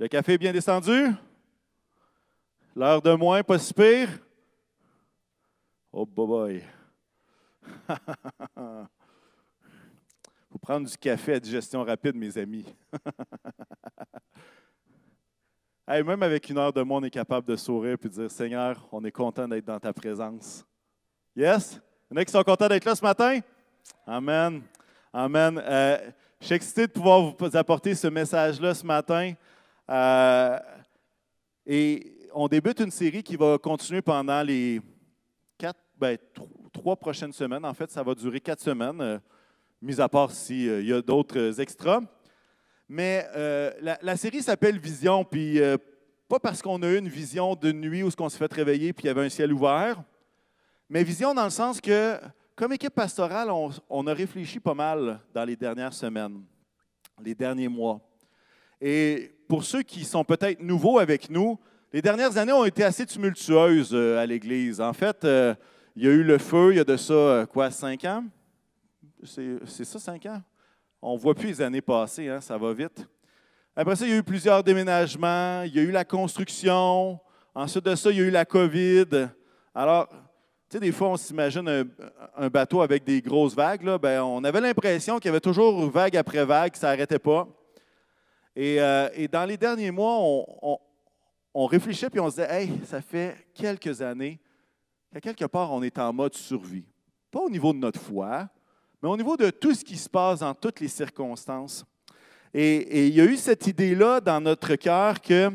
Le café est bien descendu? L'heure de moins, pas si pire? Oh boy! Vous prendre du café à digestion rapide, mes amis. même avec une heure de moins, on est capable de sourire et de dire Seigneur, on est content d'être dans ta présence. Yes? Il y en a qui sont contents d'être là ce matin? Amen. Amen. Euh, je suis excité de pouvoir vous apporter ce message-là ce matin. Euh, et on débute une série qui va continuer pendant les quatre, ben, trois prochaines semaines. En fait, ça va durer quatre semaines, euh, mis à part s'il y a d'autres extras. Mais la, série s'appelle Vision, puis pas parce qu'on a eu une vision de nuit où on s'est fait réveiller puis il y avait un ciel ouvert, mais vision dans le sens que, comme équipe pastorale, on, a réfléchi pas mal dans les dernières semaines, les derniers mois. Et pour ceux qui sont peut-être nouveaux avec nous, les dernières années ont été assez tumultueuses euh, à l'Église. En fait, euh, il y a eu le feu, il y a de ça, euh, quoi, cinq ans? C'est ça, cinq ans? On ne voit plus les années passées, hein, ça va vite. Après ça, il y a eu plusieurs déménagements, il y a eu la construction. Ensuite de ça, il y a eu la COVID. Alors, tu sais, des fois, on s'imagine un, bateau avec des grosses vagues. Là, ben, on avait l'impression qu'il y avait toujours vague après vague, ça n'arrêtait pas. Euh, et, dans les derniers mois, on, on, réfléchissait puis on se disait Hey, ça fait quelques années qu'à quelque part, on est en mode survie. Pas au niveau de notre foi, mais au niveau de tout ce qui se passe dans toutes les circonstances. Et, et il y a eu cette idée-là dans notre cœur que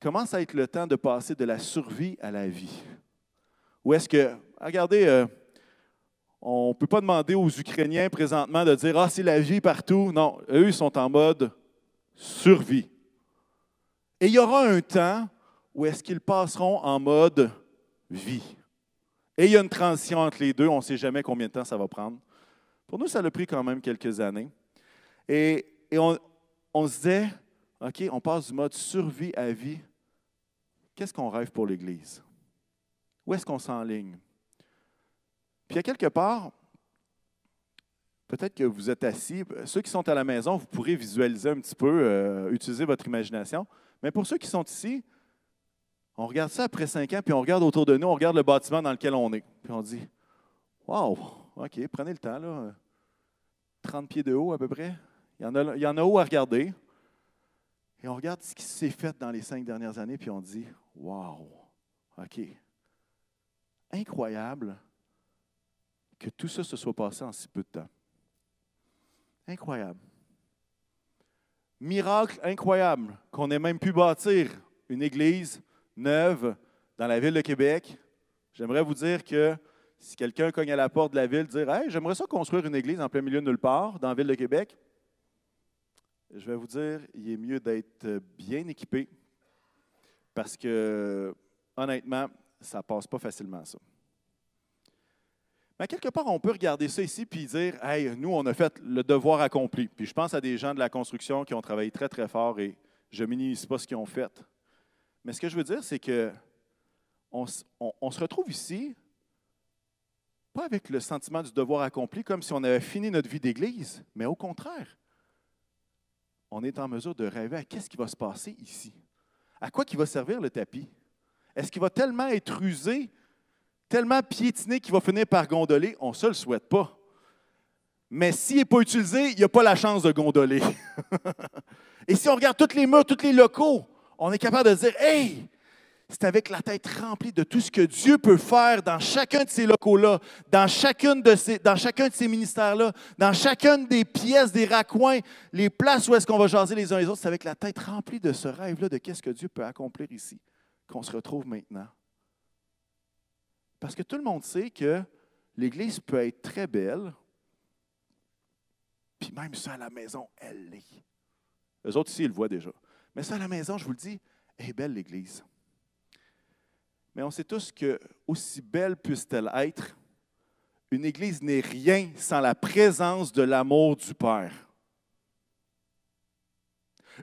commence à être le temps de passer de la survie à la vie. Ou est-ce que, regardez, euh, on ne peut pas demander aux Ukrainiens présentement de dire Ah, c'est la vie partout. Non, eux, ils sont en mode survie. Et il y aura un temps où est-ce qu'ils passeront en mode vie. Et il y a une transition entre les deux. On ne sait jamais combien de temps ça va prendre. Pour nous, ça a pris quand même quelques années. Et, on, on se disait, OK, on passe du mode survie à vie. Qu'est-ce qu'on rêve pour l'Église? Où est-ce qu'on s'enligne? Puis à quelque part, peut-être que vous êtes assis, ceux qui sont à la maison, vous pourrez visualiser un petit peu, euh, utiliser votre imagination. Mais pour ceux qui sont ici, on regarde ça après cinq ans, puis on regarde autour de nous, on regarde le bâtiment dans lequel on est. Puis on dit Wow, OK, prenez le temps, là. 30 pieds de haut à peu près. Il y en a, il y en a haut à regarder. Et on regarde ce qui s'est fait dans les cinq dernières années, puis on dit Wow, OK incroyable que tout ça se soit passé en si peu de temps. Incroyable. Miracle incroyable qu'on ait même pu bâtir une église neuve dans la ville de Québec. J'aimerais vous dire que si quelqu'un cogne à la porte de la ville, dire Hey, j'aimerais ça construire une église en plein milieu de nulle part dans la ville de Québec, je vais vous dire, il est mieux d'être bien équipé parce que, honnêtement, ça passe pas facilement, ça. Mais quelque part, on peut regarder ça ici puis dire Hey, nous, on a fait le devoir accompli. Puis je pense à des gens de la construction qui ont travaillé très, très fort et je minimise pas ce qu'ils ont fait. Mais ce que je veux dire, c'est que on, se retrouve ici, pas avec le sentiment du devoir accompli, comme si on avait fini notre vie d'Église, mais au contraire, on est en mesure de rêver à qu'est-ce qui va se passer ici? À quoi qui va servir le tapis? Est-ce qu'il va tellement être usé, tellement piétiné qu'il va finir par gondoler? On ne se le souhaite pas. Mais s'il n'est pas utilisé, il n'y a pas la chance de gondoler. Et si on regarde tous les murs, tous les locaux, on est capable de dire Hey, c'est avec la tête remplie de tout ce que Dieu peut faire dans chacun de ces locaux-là, dans, dans chacun de ces ministères-là, dans chacune des pièces, des raccoins, les places où est-ce qu'on va jaser les uns les autres. C'est avec la tête remplie de ce rêve-là de qu'est-ce que Dieu peut accomplir ici qu'on se retrouve maintenant. Parce que tout le monde sait que l'Église peut être très belle, puis même ça à la maison, elle l'est. Les autres ici, ils le voient déjà. Mais ça à la maison, je vous le dis, est belle l'Église. Mais on sait tous que, aussi belle puisse-t-elle être, une Église n'est rien sans la présence de l'amour du Père.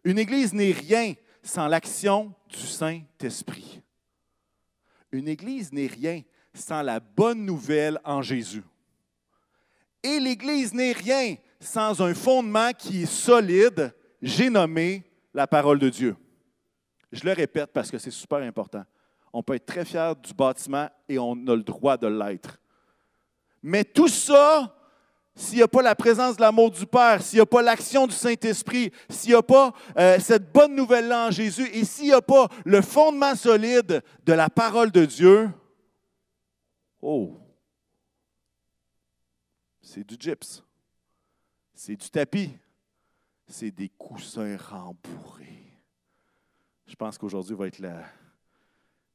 Une Église n'est rien sans l'action du Saint-Esprit. Une Église n'est rien sans la bonne nouvelle en Jésus. Et l'Église n'est rien sans un fondement qui est solide, j'ai nommé la parole de Dieu. Je le répète parce que c'est super important. On peut être très fier du bâtiment et on a le droit de l'être. Mais tout ça, s'il n'y a pas la présence de l'amour du Père, s'il n'y a pas l'action du Saint-Esprit, s'il n'y a pas euh, cette bonne nouvelle-là en Jésus et s'il n'y a pas le fondement solide de la parole de Dieu, oh, c'est du gyps, c'est du tapis, c'est des coussins rembourrés. Je pense qu'aujourd'hui va être là.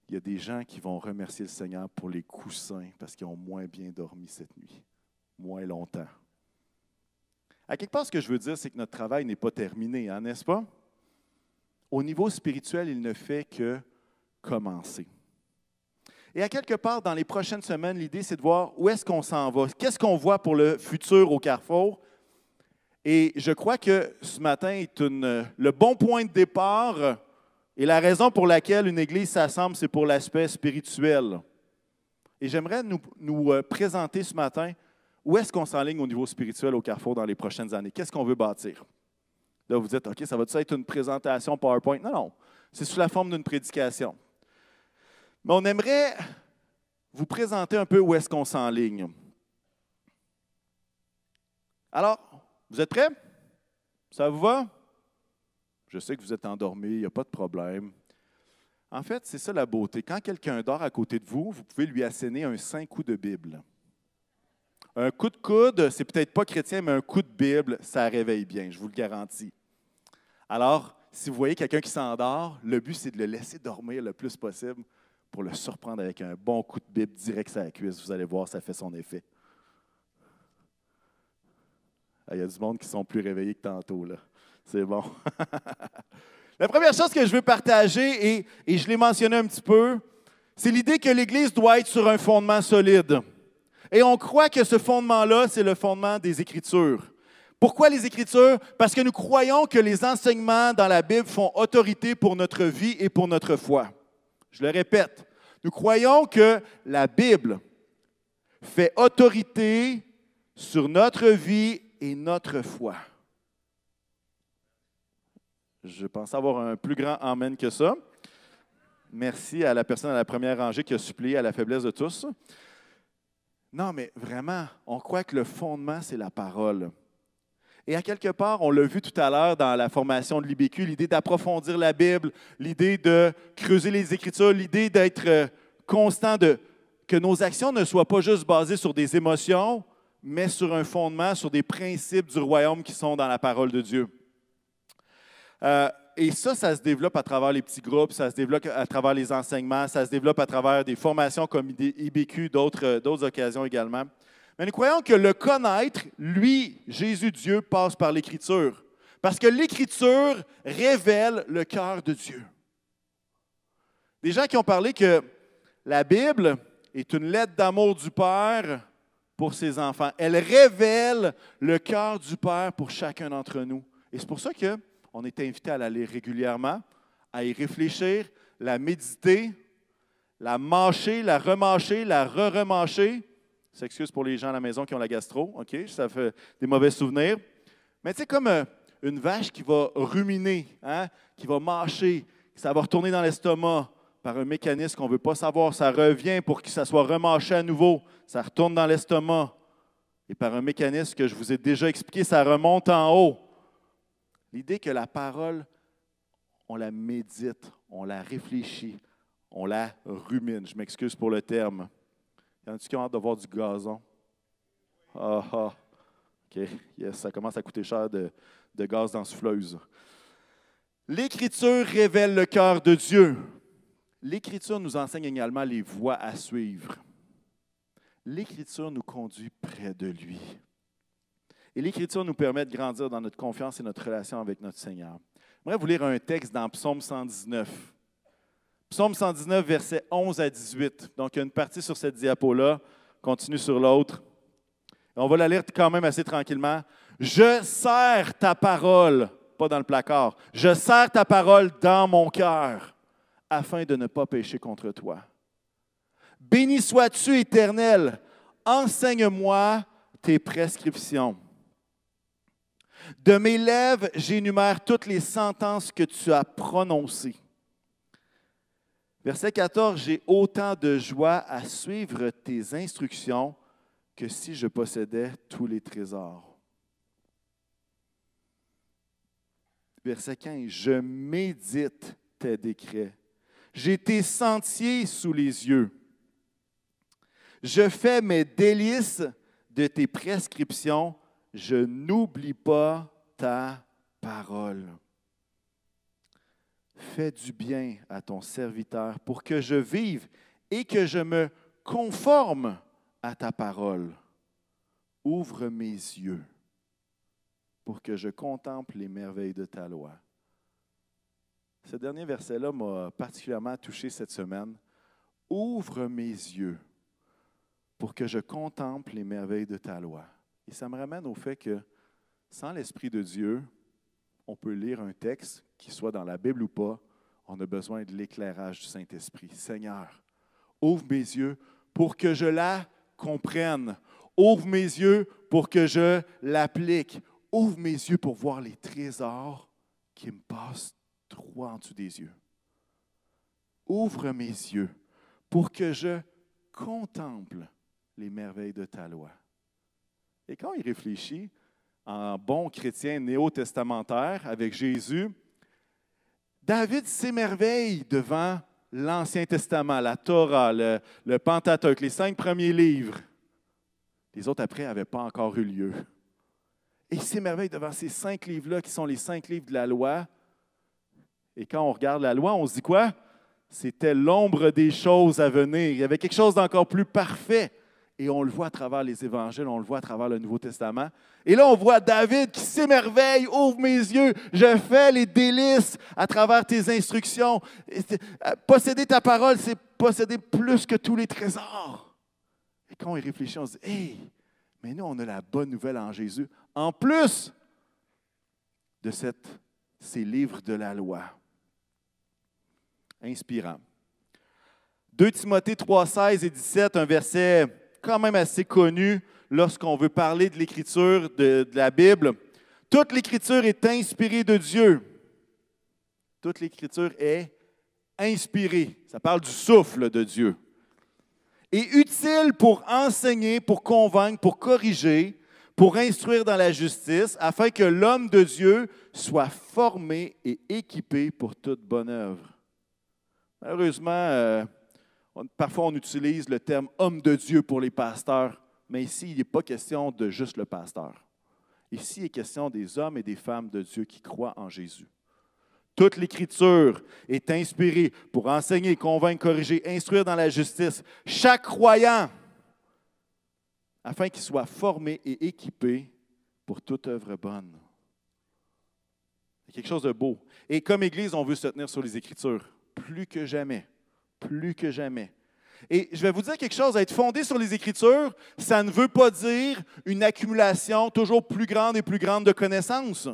Il y a des gens qui vont remercier le Seigneur pour les coussins parce qu'ils ont moins bien dormi cette nuit, moins longtemps. À quelque part, ce que je veux dire, c'est que notre travail n'est pas terminé, hein, n'est-ce pas? Au niveau spirituel, il ne fait que commencer. Et à quelque part, dans les prochaines semaines, l'idée, c'est de voir où est-ce qu'on s'en va, qu'est-ce qu'on voit pour le futur au Carrefour, et je crois que ce matin est le bon point de départ et la raison pour laquelle une Église s'assemble, c'est pour l'aspect spirituel. Et j'aimerais nous, euh, présenter ce matin où est-ce qu'on s'enligne au niveau spirituel au Carrefour dans les prochaines années. Qu'est-ce qu'on veut bâtir? Là, vous dites, OK, ça va être une présentation PowerPoint? Non, non, c'est sous la forme d'une prédication. Mais on aimerait vous présenter un peu où est-ce qu'on s'enligne. Alors, vous êtes prêts? Ça vous va? Je sais que vous êtes endormi, il n'y a pas de problème. En fait, c'est ça la beauté. Quand quelqu'un dort à côté de vous, vous pouvez lui asséner un cinq coups de Bible. Un coup de coude, c'est peut-être pas chrétien, mais un coup de Bible, ça réveille bien, je vous le garantis. Alors, si vous voyez quelqu'un qui s'endort, le but, c'est de le laisser dormir le plus possible pour le surprendre avec un bon coup de Bible direct sur la cuisse. Vous allez voir, ça fait son effet. Ah, il y a du monde qui sont plus réveillés que tantôt. Là. C'est bon. La première chose que je veux partager, et, et je l'ai mentionné un petit peu, c'est l'idée que l'Église doit être sur un fondement solide. Et on croit que ce fondement-là, c'est le fondement des Écritures. Pourquoi les Écritures? Parce que nous croyons que les enseignements dans la Bible font autorité pour notre vie et pour notre foi. Je le répète, nous croyons que la Bible fait autorité sur notre vie et notre foi. Je pense avoir un plus grand Amen que ça. Merci à la personne à la première rangée qui a supplié à la faiblesse de tous. Non, mais vraiment, on croit que le fondement, c'est la parole. Et à quelque part, on l'a vu tout à l'heure dans la formation de l'IBQ, l'idée d'approfondir la Bible, l'idée de creuser les Écritures, l'idée d'être euh, constant, de, que nos actions ne soient pas juste basées sur des émotions, mais sur un fondement, sur des principes du royaume qui sont dans la parole de Dieu. Euh, et ça, ça se développe à travers les petits groupes, ça se développe à travers les enseignements, ça se développe à travers des formations comme IBQ, euh, d'autres occasions également. Mais nous croyons que le connaître, lui, Jésus Dieu, passe par l'Écriture. Parce que l'Écriture révèle le cœur de Dieu. Des gens qui ont parlé que la Bible est une lettre d'amour du Père pour ses enfants. Elle révèle le cœur du Père pour chacun d'entre nous. Et c'est pour ça qu'on est invité à la régulièrement, à y réfléchir, la méditer, la mâcher, la remâcher, la re-remâcher. S'excuse pour les gens à la maison qui ont la gastro, OK? Ça fait des mauvais souvenirs. Mais tu sais, comme euh, une vache qui va ruminer, hein, qui va mâcher, ça va retourner dans l'estomac, par un mécanisme qu'on ne veut pas savoir. Ça revient pour que ça soit remâché à nouveau. Ça retourne dans l'estomac. Et par un mécanisme que je vous ai déjà expliqué, ça remonte en haut. L'idée que la parole, on la médite, on la réfléchit, on la rumine. Je m'excuse pour le terme. Y en a qui ont hâte de voir du gazon? Ah ah. OK. Yes, ça commence à coûter cher de, de gaz dans souffleuse. L'Écriture révèle le cœur de Dieu. L'Écriture nous enseigne également les voies à suivre. L'Écriture nous conduit près de lui. Et l'Écriture nous permet de grandir dans notre confiance et notre relation avec notre Seigneur. J'aimerais vous lire un texte dans Psaume 119. Psaume 119, versets 11 à 18. Donc, il y a une partie sur cette diapo-là, continue sur l'autre. On va la lire quand même assez tranquillement. Je serre ta parole, pas dans le placard, je serre ta parole dans mon cœur afin de ne pas pécher contre toi. Béni sois-tu, Éternel, enseigne-moi tes prescriptions. De mes lèvres, j'énumère toutes les sentences que tu as prononcées. Verset 14, j'ai autant de joie à suivre tes instructions que si je possédais tous les trésors. Verset 15, je médite tes décrets. J'ai tes sentiers sous les yeux. Je fais mes délices de tes prescriptions. Je n'oublie pas ta parole. Fais du bien à ton serviteur pour que je vive et que je me conforme à ta parole. Ouvre mes yeux pour que je contemple les merveilles de ta loi. Ce dernier verset-là m'a particulièrement touché cette semaine. Ouvre mes yeux pour que je contemple les merveilles de ta loi. Et ça me ramène au fait que sans l'Esprit de Dieu, on peut lire un texte, qui soit dans la Bible ou pas, on a besoin de l'éclairage du Saint-Esprit. Seigneur, ouvre mes yeux pour que je la comprenne. Ouvre mes yeux pour que je l'applique. Ouvre mes yeux pour voir les trésors qui me passent droit en dessous des yeux. Ouvre mes yeux pour que je contemple les merveilles de ta loi. Et quand il réfléchit, en bon chrétien néo-testamentaire avec Jésus, David s'émerveille devant l'Ancien Testament, la Torah, le, le, Pentateuque, les cinq premiers livres. Les autres après n'avaient pas encore eu lieu. Et il s'émerveille devant ces cinq livres-là qui sont les cinq livres de la loi. Et quand on regarde la loi, on se dit quoi? C'était l'ombre des choses à venir. Il y avait quelque chose d'encore plus parfait. Et on le voit à travers les évangiles, on le voit à travers le Nouveau Testament. Et là, on voit David qui s'émerveille, ouvre mes yeux, je fais les délices à travers tes instructions. Euh, posséder ta parole, c'est posséder plus que tous les trésors. Et quand on y réfléchit, on se dit, hé, mais nous, on a la bonne nouvelle en Jésus, en plus de ces livres de la loi. Inspirant. 2 Timothée 3, 16 et 17, un verset quand même assez connu lorsqu'on veut parler de l'écriture de, la Bible. Toute l'écriture est inspirée de Dieu. Toute l'écriture est inspirée. Ça parle du souffle de Dieu. Et utile pour enseigner, pour convaincre, pour corriger, pour instruire dans la justice, afin que l'homme de Dieu soit formé et équipé pour toute bonne œuvre. Malheureusement, euh, parfois, on utilise le terme homme de Dieu pour les pasteurs, mais ici, il n'est pas question de juste le pasteur. Ici, il est question des hommes et des femmes de Dieu qui croient en Jésus. Toute l'Écriture est inspirée pour enseigner, convaincre, corriger, instruire dans la justice chaque croyant, afin qu'il soit formé et équipé pour toute œuvre bonne. C'est quelque chose de beau. Et comme Église, on veut se tenir sur les Écritures, plus que jamais plus que jamais. Et je vais vous dire quelque chose, être fondé sur les Écritures, ça ne veut pas dire une accumulation toujours plus grande et plus grande de connaissances.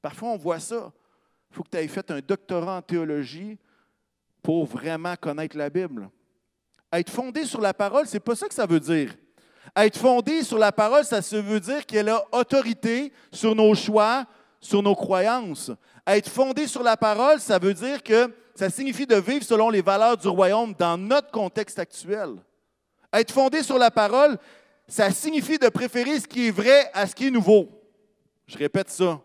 Parfois, on voit ça. Il faut que tu aies fait un doctorat en théologie pour vraiment connaître la Bible. Être fondé sur la parole, ce n'est pas ça que ça veut dire. Être fondé sur la parole, ça veut dire qu'elle a autorité sur nos choix, sur nos croyances. Être fondé sur la parole, ça veut dire que ça signifie de vivre selon les valeurs du royaume dans notre contexte actuel. Être fondé sur la parole, ça signifie de préférer ce qui est vrai à ce qui est nouveau. Je répète ça.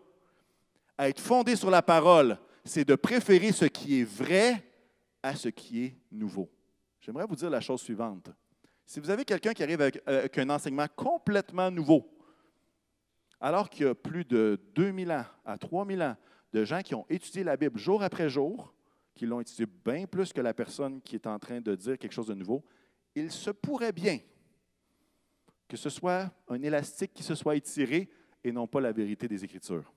Être fondé sur la parole, c'est de préférer ce qui est vrai à ce qui est nouveau. J'aimerais vous dire la chose suivante. Si vous avez quelqu'un qui arrive avec, avec, un enseignement complètement nouveau, alors qu'il y a plus de 2000 ans à 3000 ans de gens qui ont étudié la Bible jour après jour, qui l'ont étudié bien plus que la personne qui est en train de dire quelque chose de nouveau, il se pourrait bien que ce soit un élastique qui se soit étiré et non pas la vérité des Écritures.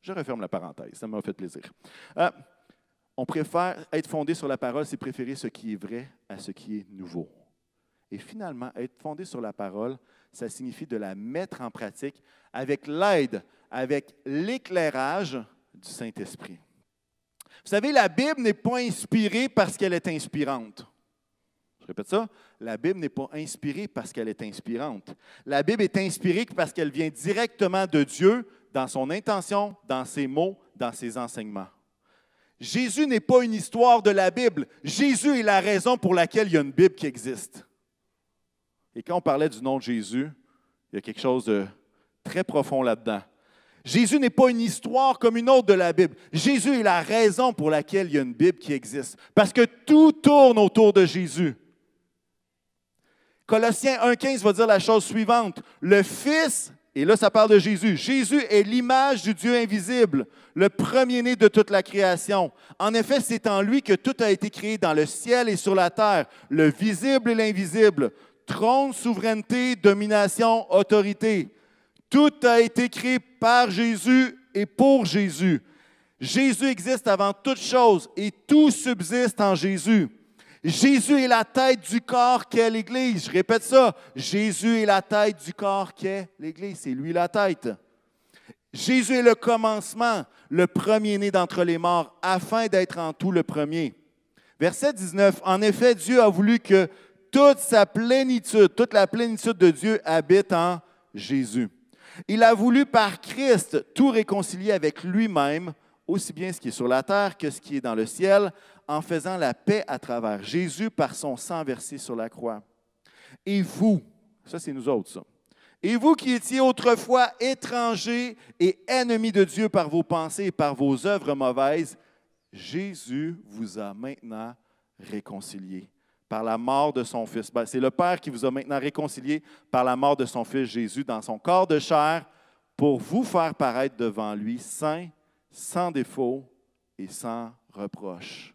Je referme la parenthèse, ça m'a fait plaisir. Euh, on préfère être fondé sur la parole, c'est préférer ce qui est vrai à ce qui est nouveau. Et finalement, être fondé sur la parole, ça signifie de la mettre en pratique avec l'aide, avec l'éclairage du Saint-Esprit. Vous savez, la Bible n'est pas inspirée parce qu'elle est inspirante. Je répète ça, la Bible n'est pas inspirée parce qu'elle est inspirante. La Bible est inspirée parce qu'elle vient directement de Dieu dans son intention, dans ses mots, dans ses enseignements. Jésus n'est pas une histoire de la Bible. Jésus est la raison pour laquelle il y a une Bible qui existe. Et quand on parlait du nom de Jésus, il y a quelque chose de très profond là-dedans. Jésus n'est pas une histoire comme une autre de la Bible. Jésus est la raison pour laquelle il y a une Bible qui existe. Parce que tout tourne autour de Jésus. Colossiens 1.15 va dire la chose suivante. Le Fils, et là ça parle de Jésus, Jésus est l'image du Dieu invisible, le premier-né de toute la création. En effet, c'est en lui que tout a été créé dans le ciel et sur la terre, le visible et l'invisible, trône, souveraineté, domination, autorité. Tout a été créé par Jésus et pour Jésus. Jésus existe avant toute chose et tout subsiste en Jésus. Jésus est la tête du corps qu'est l'Église. Je répète ça. Jésus est la tête du corps qu'est l'Église. C'est lui la tête. Jésus est le commencement, le premier-né d'entre les morts, afin d'être en tout le premier. Verset 19. En effet, Dieu a voulu que toute sa plénitude, toute la plénitude de Dieu habite en Jésus. Il a voulu par Christ tout réconcilier avec lui-même, aussi bien ce qui est sur la terre que ce qui est dans le ciel, en faisant la paix à travers Jésus par son sang versé sur la croix. Et vous, ça c'est nous autres. Et vous qui étiez autrefois étrangers et ennemis de Dieu par vos pensées et par vos œuvres mauvaises, Jésus vous a maintenant réconciliés par la mort de son Fils. Ben, c'est le Père qui vous a maintenant réconciliés par la mort de son Fils Jésus dans son corps de chair pour vous faire paraître devant lui saint, sans défaut et sans reproche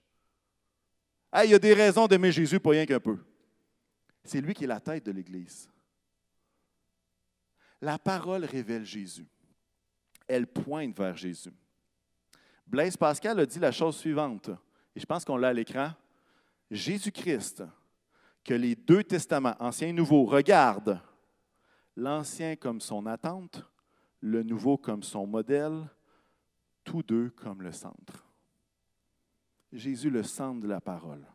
il y a des raisons d'aimer Jésus, pas rien qu'un peu. C'est lui qui est la tête de l'Église. La parole révèle Jésus. Elle pointe vers Jésus. Blaise Pascal a dit la chose suivante, et je pense qu'on l'a à l'écran. Jésus-Christ, que les deux testaments, ancien et nouveau, regardent l'ancien comme son attente, le nouveau comme son modèle, tous deux comme le centre. Jésus le centre de la parole,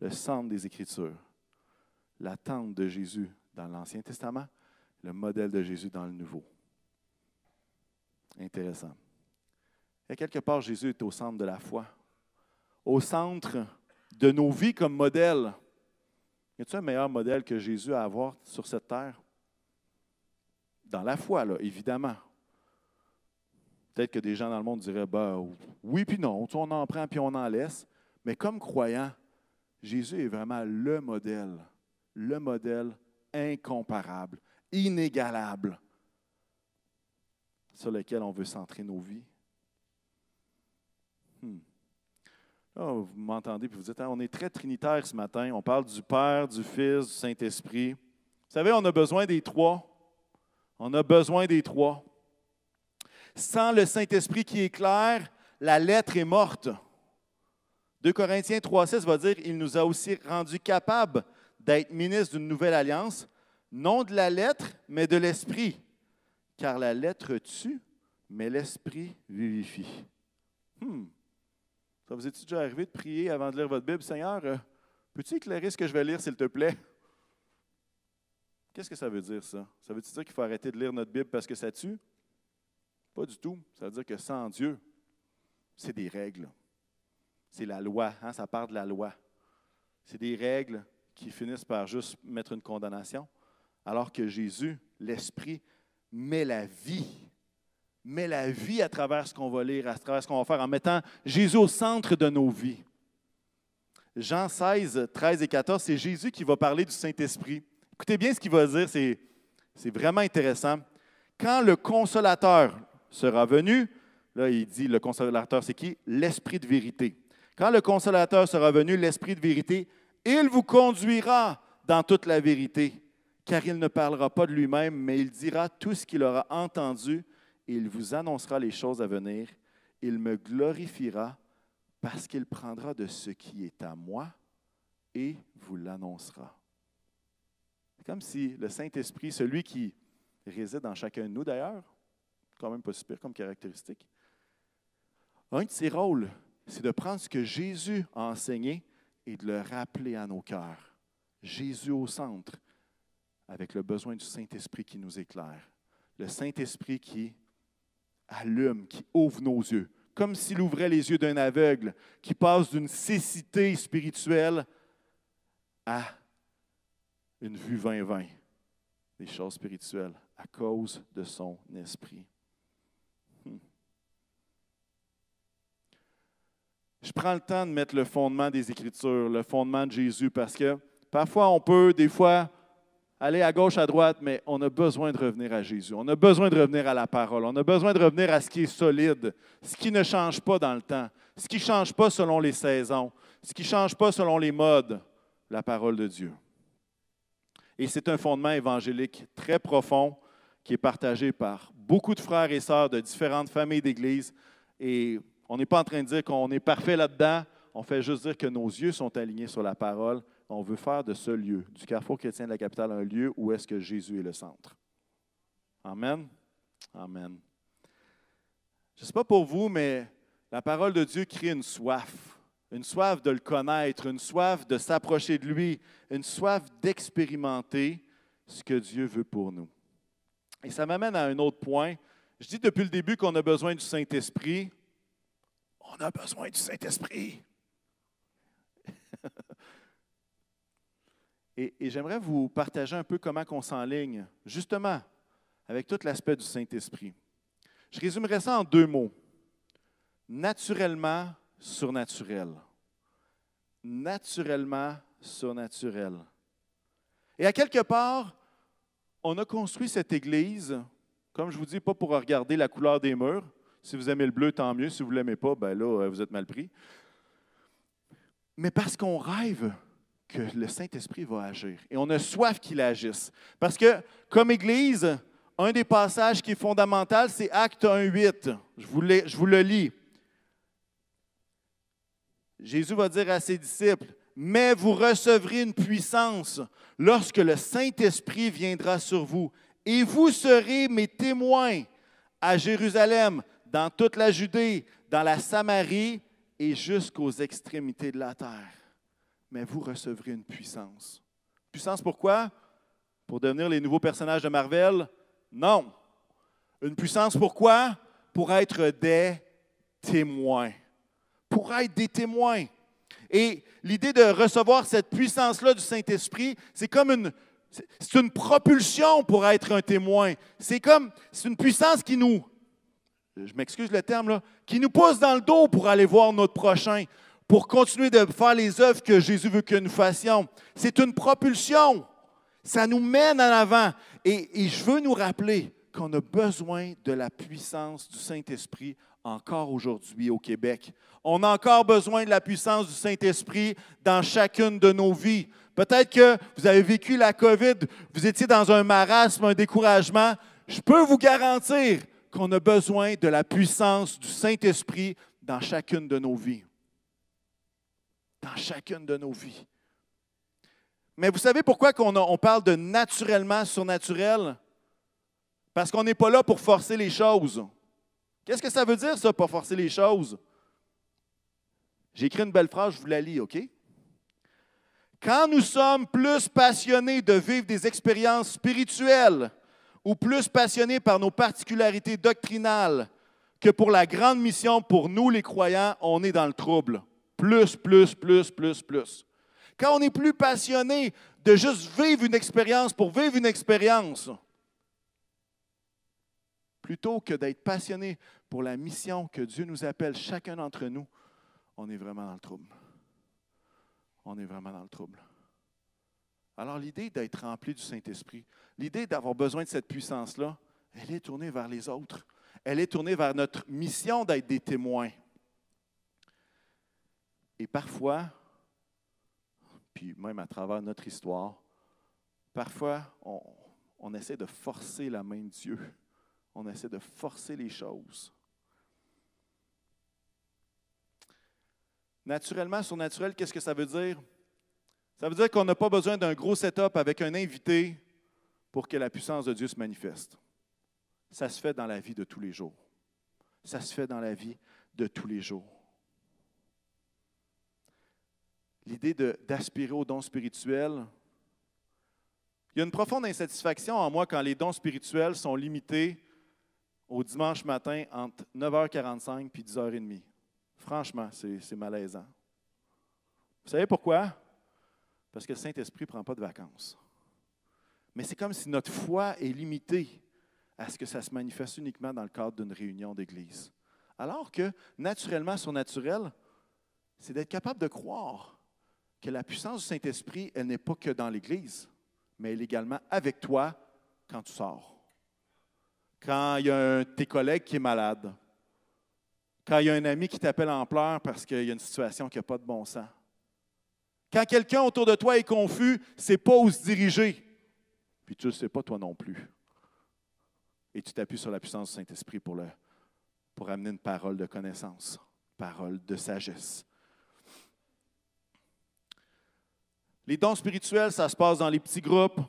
le centre des Écritures, l'attente de Jésus dans l'Ancien Testament, le modèle de Jésus dans le Nouveau. Intéressant. Et quelque part, Jésus est au centre de la foi, au centre de nos vies comme modèle. Y a-t-il un meilleur modèle que Jésus à avoir sur cette terre? Dans la foi, là, évidemment. Peut-être que des gens dans le monde diraient ben, oui, puis non, on en prend puis on en laisse. Mais comme croyant, Jésus est vraiment le modèle, le modèle incomparable, inégalable sur lequel on veut centrer nos vies. Hmm. Vous m'entendez puis vous dites, hein, on est très trinitaire ce matin. On parle du Père, du Fils, du Saint-Esprit. Vous savez, on a besoin des trois. On a besoin des trois. Sans le Saint-Esprit qui éclaire, la lettre est morte. 2 Corinthiens 3,6 va dire Il nous a aussi rendus capables d'être ministres d'une nouvelle alliance, non de la lettre, mais de l'esprit. Car la lettre tue, mais l'esprit vivifie. Hmm. Ça vous est déjà arrivé de prier avant de lire votre Bible, Seigneur? Euh, peux-tu éclairer ce que je vais lire, s'il te plaît? Qu'est-ce que ça veut dire, ça? Ça veut dire qu'il faut arrêter de lire notre Bible parce que ça tue? Pas du tout. Ça veut dire que sans Dieu, c'est des règles. C'est la loi. Hein? Ça part de la loi. C'est des règles qui finissent par juste mettre une condamnation. Alors que Jésus, l'Esprit, met la vie. Met la vie à travers ce qu'on va lire, à travers ce qu'on va faire, en mettant Jésus au centre de nos vies. Jean 16, 13 et 14, c'est Jésus qui va parler du Saint-Esprit. Écoutez bien ce qu'il va dire, c'est, c'est vraiment intéressant. Quand le consolateur, sera venu. Là, il dit, le consolateur, c'est qui? L'Esprit de vérité. Quand le consolateur sera venu, l'Esprit de vérité, il vous conduira dans toute la vérité, car il ne parlera pas de lui-même, mais il dira tout ce qu'il aura entendu, il vous annoncera les choses à venir. Il me glorifiera parce qu'il prendra de ce qui est à moi et vous l'annoncera. Comme si le Saint-Esprit, celui qui réside en chacun de nous d'ailleurs, quand même pas super comme caractéristique. Un de ses rôles, c'est de prendre ce que Jésus a enseigné et de le rappeler à nos cœurs Jésus au centre, avec le besoin du Saint-Esprit qui nous éclaire. Le Saint-Esprit qui allume, qui ouvre nos yeux, comme s'il ouvrait les yeux d'un aveugle, qui passe d'une cécité spirituelle à une vue 20-20 des choses spirituelles à cause de son esprit. Hmm. Je prends le temps de mettre le fondement des Écritures, le fondement de Jésus, parce que parfois on peut, des fois, aller à gauche, à droite, mais on a besoin de revenir à Jésus. On a besoin de revenir à la parole. On a besoin de revenir à ce qui est solide, ce qui ne change pas dans le temps, ce qui ne change pas selon les saisons, ce qui ne change pas selon les modes, la parole de Dieu. Et c'est un fondement évangélique très profond qui est partagé par beaucoup de frères et sœurs de différentes familles d'Église. Et on n'est pas en train de dire qu'on est parfait là-dedans. On fait juste dire que nos yeux sont alignés sur la parole. On veut faire de ce lieu, du carrefour chrétien de la capitale, un lieu où est-ce que Jésus est le centre. Amen. Amen. Je ne sais pas pour vous, mais la parole de Dieu crée une soif une soif de le connaître, une soif de s'approcher de lui, une soif d'expérimenter ce que Dieu veut pour nous. Et ça m'amène à un autre point. Je dis depuis le début qu'on a besoin du Saint-Esprit. On a besoin du Saint-Esprit. Et, j'aimerais vous partager un peu comment on s'enligne, justement, avec tout l'aspect du Saint-Esprit. Je résumerai ça en deux mots. Naturellement, surnaturel. Naturellement surnaturel. Et à quelque part, on a construit cette église, comme je vous dis, pas pour regarder la couleur des murs. Si vous aimez le bleu, tant mieux. Si vous ne l'aimez pas, ben là, euh, vous êtes mal pris. Mais parce qu'on rêve que le Saint-Esprit va agir. Et on a soif qu'il agisse. Parce que, comme Église, un des passages qui est fondamental, c'est Acte 1.8. Je vous, je vous le lis. Jésus va dire à ses disciples, mais vous recevrez une puissance lorsque le Saint-Esprit viendra sur vous, et vous serez mes témoins à Jérusalem, dans toute la Judée, dans la Samarie et jusqu'aux extrémités de la terre. Mais vous recevrez une puissance. Puissance pourquoi? Pour devenir les nouveaux personnages de Marvel? Non. Une puissance pourquoi? Pour être des témoins pour être des témoins. Et l'idée de recevoir cette puissance-là du Saint-Esprit, c'est comme une, c'est une propulsion pour être un témoin. C'est comme, c'est une puissance qui nous, je m'excuse le terme, qui nous pousse dans le dos pour aller voir notre prochain, pour continuer de faire les œuvres que Jésus veut que nous fassions. C'est une propulsion. Ça nous mène en avant. Et, je veux nous rappeler qu'on a besoin de la puissance du Saint-Esprit encore aujourd'hui au Québec. On a encore besoin de la puissance du Saint-Esprit dans chacune de nos vies. Peut-être que vous avez vécu la COVID, vous étiez dans un marasme, un découragement. Je peux vous garantir qu'on a besoin de la puissance du Saint-Esprit dans chacune de nos vies. Dans chacune de nos vies. Mais vous savez pourquoi on, parle de naturellement surnaturel? Parce qu'on n'est pas là pour forcer les choses. Qu'est-ce que ça veut dire, ça, pas forcer les choses? J'ai écrit une belle phrase, je vous la lis, OK? Quand nous sommes plus passionnés de vivre des expériences spirituelles ou plus passionnés par nos particularités doctrinales que pour la grande mission, pour nous les croyants, on est dans le trouble. Plus, plus, plus, plus, plus. Quand on est plus passionné de juste vivre une expérience pour vivre une expérience, plutôt que d'être passionné pour la mission que Dieu nous appelle chacun d'entre nous, on est vraiment dans le trouble. On est vraiment dans le trouble. Alors l'idée d'être rempli du Saint-Esprit, l'idée d'avoir besoin de cette puissance-là, elle est tournée vers les autres. Elle est tournée vers notre mission d'être des témoins. Et parfois, puis même à travers notre histoire, parfois on, essaie de forcer la main de Dieu. On essaie de forcer les choses. Naturellement, surnaturel, qu'est-ce que ça veut dire? Ça veut dire qu'on n'a pas besoin d'un gros setup avec un invité pour que la puissance de Dieu se manifeste. Ça se fait dans la vie de tous les jours. Ça se fait dans la vie de tous les jours. L'idée d'aspirer au don spirituel, Il y a une profonde insatisfaction en moi quand les dons spirituels sont limités au dimanche matin entre 9h45 et 10h30. Franchement, c'est malaisant. Vous savez pourquoi? Parce que le Saint-Esprit ne prend pas de vacances. Mais c'est comme si notre foi est limitée à ce que ça se manifeste uniquement dans le cadre d'une réunion d'Église. Alors que, naturellement, surnaturel, c'est d'être capable de croire que la puissance du Saint-Esprit, elle n'est pas que dans l'Église, mais elle est également avec toi quand tu sors. Quand il y a un de tes collègues qui est malade. Quand il y a un ami qui t'appelle en pleurs parce qu'il y a une situation qui n'a pas de bon sens. Quand quelqu'un autour de toi est confus, c'est pas où se diriger. Puis tu ne le sais pas toi non plus. Et tu t'appuies sur la puissance du Saint-Esprit pour, pour amener une parole de connaissance, parole de sagesse. Les dons spirituels, ça se passe dans les petits groupes,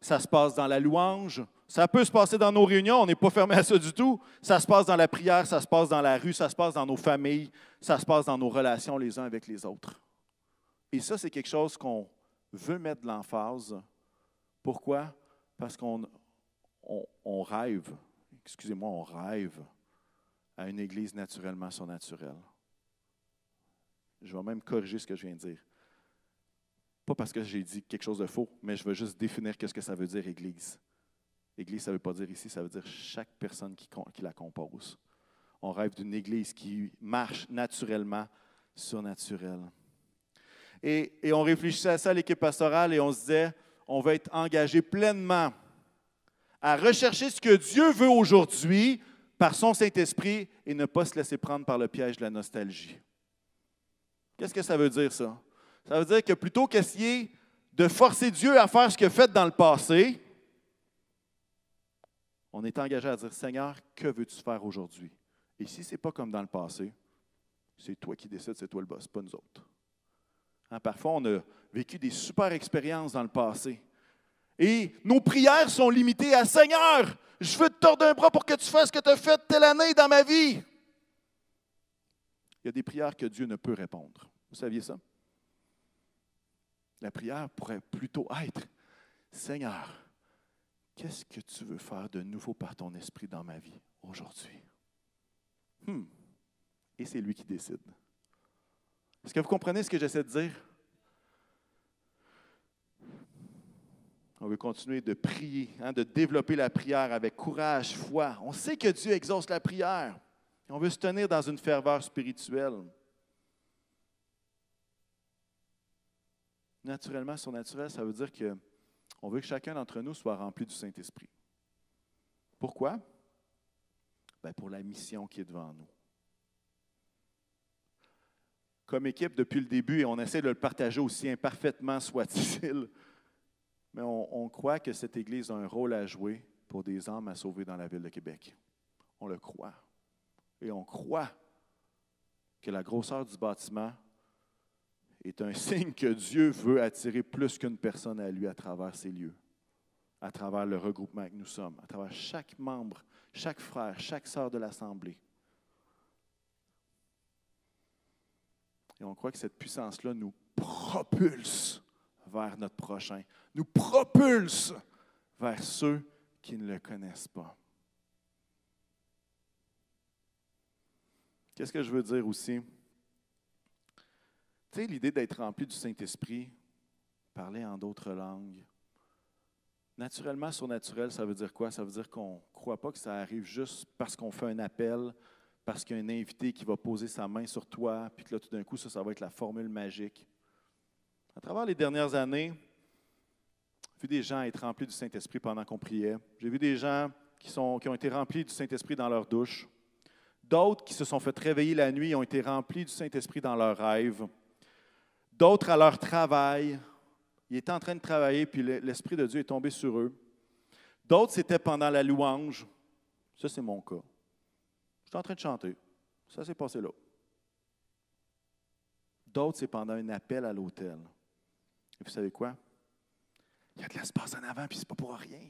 ça se passe dans la louange, ça peut se passer dans nos réunions, on n'est pas fermé à ça du tout. Ça se passe dans la prière, ça se passe dans la rue, ça se passe dans nos familles, ça se passe dans nos relations les uns avec les autres. Et ça, c'est quelque chose qu'on veut mettre de l'emphase. Pourquoi? Parce qu'on on, rêve, excusez-moi, on rêve à une Église naturellement surnaturelle. Je vais même corriger ce que je viens de dire. Pas parce que j'ai dit quelque chose de faux, mais je veux juste définir qu'est-ce que ça veut dire Église. Église, ça ne veut pas dire ici, ça veut dire chaque personne qui, la compose. On rêve d'une Église qui marche naturellement, surnaturelle. Et, et on réfléchissait à ça l'équipe pastorale et on se disait, on va être engagé pleinement à rechercher ce que Dieu veut aujourd'hui par son Saint-Esprit et ne pas se laisser prendre par le piège de la nostalgie. Qu'est-ce que ça veut dire, ça? Ça veut dire que plutôt qu'essayer de forcer Dieu à faire ce qu'il a fait dans le passé, on est engagé à dire, Seigneur, que veux-tu faire aujourd'hui? Et si ce n'est pas comme dans le passé, c'est toi qui décides, c'est toi le boss, pas nous autres. Hein, parfois, on a vécu des super expériences dans le passé. Et nos prières sont limitées à Seigneur, je veux te tordre un bras pour que tu fasses ce que tu as fait telle année dans ma vie. Il y a des prières que Dieu ne peut répondre. Vous saviez ça? La prière pourrait plutôt être Seigneur, qu'est-ce que tu veux faire de nouveau par ton esprit dans ma vie aujourd'hui? Hmm. Et c'est lui qui décide. Est-ce que vous comprenez ce que j'essaie de dire? On veut continuer de prier, hein, de développer la prière avec courage, foi. On sait que Dieu exauce la prière. On veut se tenir dans une ferveur spirituelle. Naturellement, surnaturel, ça veut dire qu'on veut que chacun d'entre nous soit rempli du Saint-Esprit. Pourquoi? Ben pour la mission qui est devant nous. Comme équipe, depuis le début, et on essaie de le partager aussi imparfaitement soit-il, mais on, croit que cette Église a un rôle à jouer pour des âmes à sauver dans la ville de Québec. On le croit. Et on croit que la grosseur du bâtiment est un signe que Dieu veut attirer plus qu'une personne à lui à travers ces lieux, à travers le regroupement que nous sommes, à travers chaque membre, chaque frère, chaque sœur de l'Assemblée. Et on croit que cette puissance-là nous propulse vers notre prochain, nous propulse vers ceux qui ne le connaissent pas. Qu'est-ce que je veux dire aussi? Tu sais, l'idée d'être rempli du Saint-Esprit, parler en d'autres langues. Naturellement, surnaturel, ça veut dire quoi? Ça veut dire qu'on ne croit pas que ça arrive juste parce qu'on fait un appel, parce qu'il y a un invité qui va poser sa main sur toi, puis que là, tout d'un coup, ça, ça va être la formule magique. À travers les dernières années, j'ai vu des gens être remplis du Saint-Esprit pendant qu'on priait. J'ai vu des gens qui, qui ont été remplis du Saint-Esprit dans leur douche. D'autres qui se sont fait réveiller la nuit ont été remplis du Saint-Esprit dans leurs rêves. D'autres à leur travail. Ils étaient en train de travailler, puis l'Esprit de Dieu est tombé sur eux. D'autres, c'était pendant la louange. Ça, c'est mon cas. J'étais en train de chanter. Ça s'est passé là. D'autres, c'est pendant un appel à l'hôtel. Et vous savez quoi? Il y a de l'espace en avant, puis c'est pas pour rien.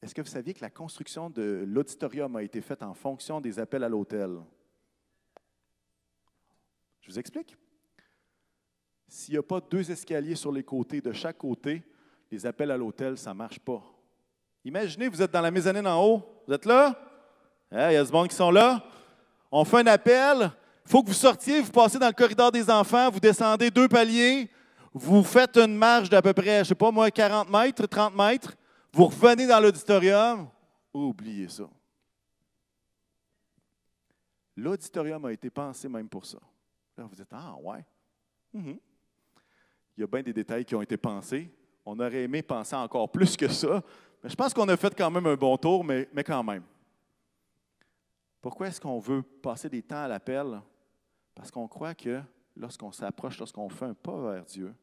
Est-ce que vous saviez que la construction de l'auditorium a été faite en fonction des appels à l'hôtel? Je vous explique. S'il n'y a pas deux escaliers sur les côtés, de chaque côté, les appels à l'hôtel, ça ne marche pas. Imaginez, vous êtes dans la mezzanine en haut. Vous êtes là? Hein, il y a du monde qui sont là. On fait un appel. Il faut que vous sortiez, vous passez dans le corridor des enfants, vous descendez deux paliers, vous faites une marche d'à peu près, je ne sais pas moi, 40 mètres, 30 mètres, vous revenez dans l'auditorium. Oubliez ça. L'auditorium a été pensé même pour ça. Là, vous dites, ah ouais. Mhm. Il y a bien des détails qui ont été pensés. On aurait aimé penser encore plus que ça, mais je pense qu'on a fait quand même un bon tour, mais, mais quand même. Pourquoi est-ce qu'on veut passer des temps à l'appel? Parce qu'on croit que lorsqu'on s'approche, lorsqu'on fait un pas vers Dieu,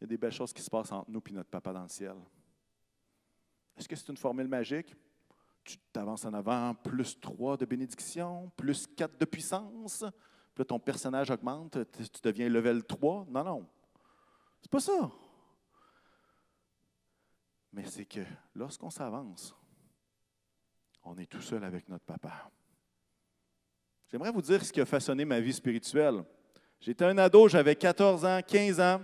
il y a des belles choses qui se passent entre nous et notre Papa dans le ciel. Est-ce que c'est une formule magique? Tu t'avances en avant, plus 3 de bénédiction, plus 4 de puissance, puis là, ton personnage augmente, tu deviens level 3. Non, non. C'est pas ça. Mais c'est que lorsqu'on s'avance, on est tout seul avec notre papa. J'aimerais vous dire ce qui a façonné ma vie spirituelle. J'étais un ado, j'avais 14 ans, 15 ans.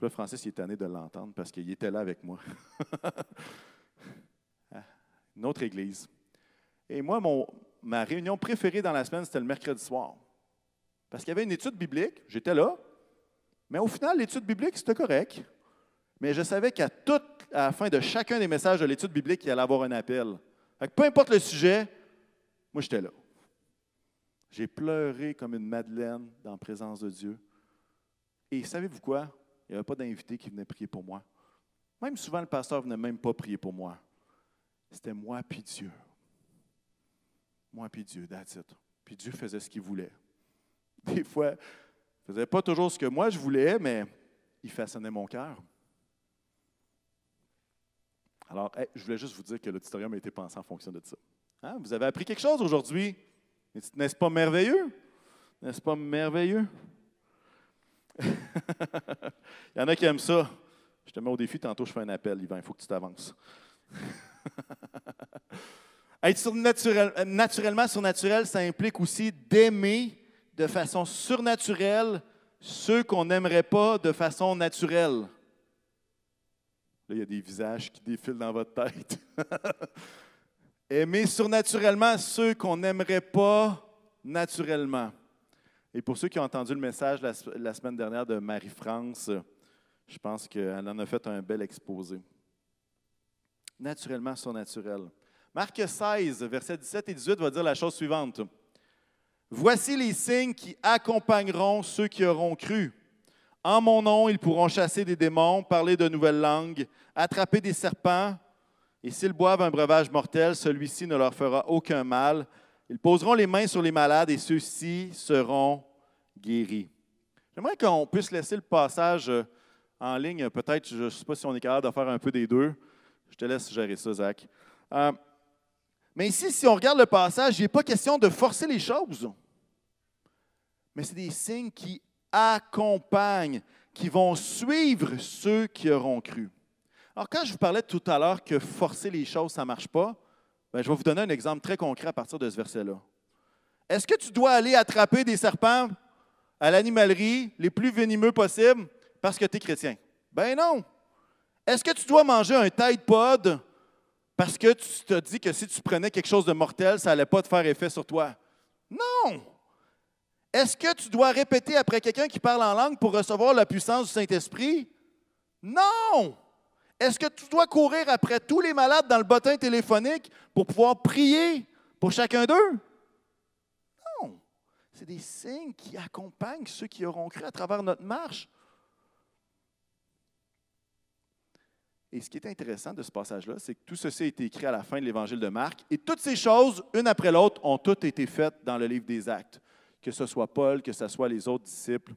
Le Francis il est tanné de l'entendre parce qu'il était là avec moi. Une autre église. Et moi, mon, ma réunion préférée dans la semaine, c'était le mercredi soir. Parce qu'il y avait une étude biblique, j'étais là, mais au final, l'étude biblique, c'était correct. Mais je savais qu'à toute à la fin de chacun des messages de l'étude biblique, il allait avoir un appel. peu importe le sujet, moi, j'étais là. J'ai pleuré comme une Madeleine dans la présence de Dieu. Et savez-vous quoi? Il n'y avait pas d'invité qui venait prier pour moi. Même souvent, le pasteur ne venait même pas prier pour moi. C'était moi puis Dieu. Moi puis Dieu, that's it. Puis Dieu faisait ce qu'il voulait. Des fois, il ne faisait pas toujours ce que moi je voulais, mais il façonnait mon cœur. Alors, je voulais juste vous dire que l'auditorium a été pensé en fonction de ça. Hein? Vous avez appris quelque chose aujourd'hui? N'est-ce pas merveilleux? N'est-ce pas merveilleux? il y en a qui aiment ça. Je te mets au défi, tantôt je fais un appel, Yvan, il faut que tu t'avances. Être euh, naturellement surnaturel, ça implique aussi d'aimer de façon surnaturelle ceux qu'on n'aimerait pas de façon naturelle. Là, il y a des visages qui défilent dans votre tête. Aimer surnaturellement ceux qu'on n'aimerait pas naturellement. Et pour ceux qui ont entendu le message la semaine dernière de Marie-France, je pense qu'elle en a fait un bel exposé. Naturellement surnaturel. Marc 16, versets 17 et 18 va dire la chose suivante. Voici les signes qui accompagneront ceux qui auront cru. En mon nom, ils pourront chasser des démons, parler de nouvelles langues, attraper des serpents, et s'ils boivent un breuvage mortel, celui-ci ne leur fera aucun mal. Ils poseront les mains sur les malades et ceux-ci seront guéris. J'aimerais qu'on puisse laisser le passage euh, en ligne. Peut-être, je ne sais pas si on est capable de faire un peu des deux. Je te laisse gérer ça, Zach. Euh, mais ici, si on regarde le passage, il n'est pas question de forcer les choses. Mais c'est des signes qui accompagnent, qui vont suivre ceux qui auront cru. Alors, quand je vous parlais tout à l'heure que forcer les choses, ça ne marche pas, ben, je vais vous donner un exemple très concret à partir de ce verset-là. Est-ce que tu dois aller attraper des serpents à l'animalerie les plus venimeux possibles parce que tu es chrétien? Ben non. Est-ce que tu dois manger un Tide Pod parce que tu te dis que si tu prenais quelque chose de mortel, ça n'allait pas te faire effet sur toi? Non. Est-ce que tu dois répéter après quelqu'un qui parle en langue pour recevoir la puissance du Saint-Esprit? Non! Est-ce que tu dois courir après tous les malades dans le bottin téléphonique pour pouvoir prier pour chacun d'eux? Non! C'est des signes qui accompagnent ceux qui auront cru à travers notre marche. Et ce qui est intéressant de ce passage-là, c'est que tout ceci a été écrit à la fin de l'Évangile de Marc, et toutes ces choses, une après l'autre, ont toutes été faites dans le livre des Actes que ce soit Paul, que ce soit les autres disciples.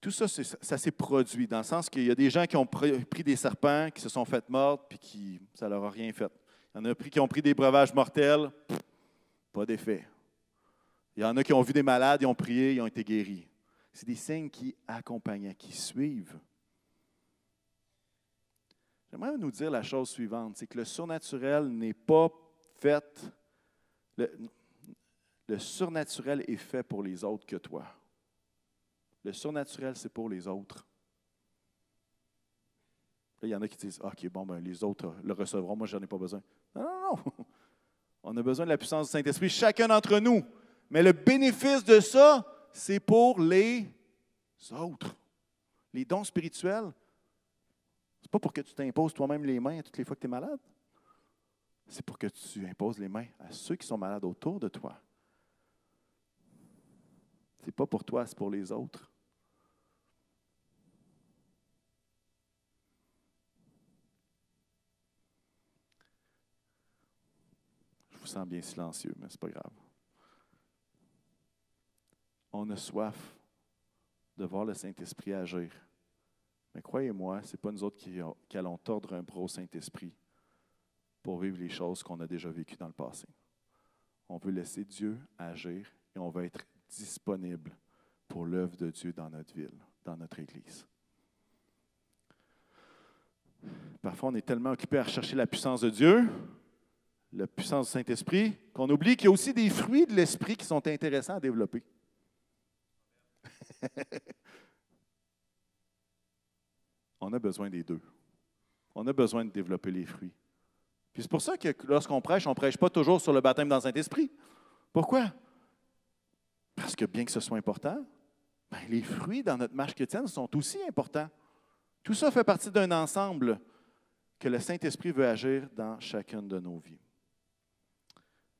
Tout ça, ça s'est produit dans le sens qu'il y a des gens qui ont pris des serpents, qui se sont fait mordre, puis qui, ça ne leur a rien fait. Il y en a qui ont pris des breuvages mortels, pas d'effet. Il y en a qui ont vu des malades, ils ont prié, ils ont été guéris. C'est des signes qui accompagnent, qui suivent. J'aimerais nous dire la chose suivante, c'est que le surnaturel n'est pas fait, Le surnaturel est fait pour les autres que toi. Le surnaturel, c'est pour les autres. Là, il y en a qui disent OK, bon, ben, les autres le recevront, moi, je n'en ai pas besoin. Non, non, non. On a besoin de la puissance du Saint-Esprit, chacun d'entre nous. Mais le bénéfice de ça, c'est pour les autres. Les dons spirituels, c'est pas pour que tu t'imposes toi-même les mains toutes les fois que tu es malade. C'est pour que tu imposes les mains à ceux qui sont malades autour de toi. C'est pas pour toi, c'est pour les autres. Je vous sens bien silencieux, mais c'est pas grave. On a soif de voir le Saint-Esprit agir. Mais croyez-moi, ce n'est pas nous autres qui, allons tordre un bras au Saint-Esprit pour vivre les choses qu'on a déjà vécues dans le passé. On veut laisser Dieu agir et on va être disponible pour l'œuvre de Dieu dans notre ville, dans notre Église. Parfois, on est tellement occupé à rechercher la puissance de Dieu, la puissance du Saint-Esprit, qu'on oublie qu'il y a aussi des fruits de l'Esprit qui sont intéressants à développer. on a besoin des deux. On a besoin de développer les fruits. Puis c'est pour ça que lorsqu'on prêche, on ne prêche pas toujours sur le baptême dans le Saint-Esprit. Pourquoi? Parce que bien que ce soit important, ben, les fruits dans notre marche chrétienne sont aussi importants. Tout ça fait partie d'un ensemble que le Saint-Esprit veut agir dans chacune de nos vies.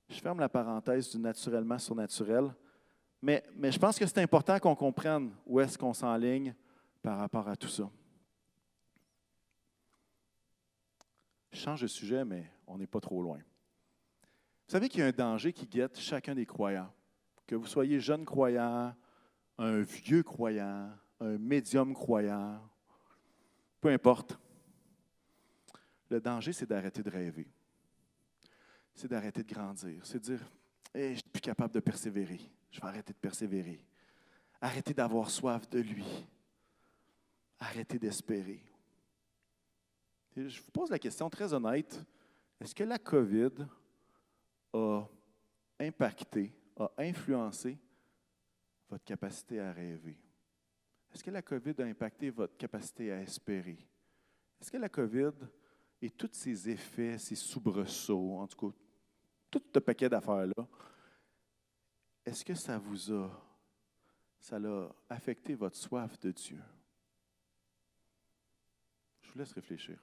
Je ferme la parenthèse du naturellement surnaturel. Mais, mais je pense que c'est important qu'on comprenne où est-ce qu'on s'enligne par rapport à tout ça. Je change de sujet, mais on n'est pas trop loin. Vous savez qu'il y a un danger qui guette chacun des croyants. Que vous soyez jeune croyant, un vieux croyant, un médium croyant, peu importe. Le danger, c'est d'arrêter de rêver. C'est d'arrêter de grandir. C'est de dire, hey, je ne suis plus capable de persévérer. Je vais arrêter de persévérer. Arrêter d'avoir soif de lui. Arrêter d'espérer. Je vous pose la question très honnête. Est-ce que la COVID a impacté, a influencé votre capacité à rêver? Est-ce que la COVID a impacté votre capacité à espérer? Est-ce que la COVID et tous ses effets, ses soubresauts, en tout cas, tout ce paquet d'affaires-là, est-ce que ça vous a, ça a affecté votre soif de Dieu? Je vous laisse réfléchir.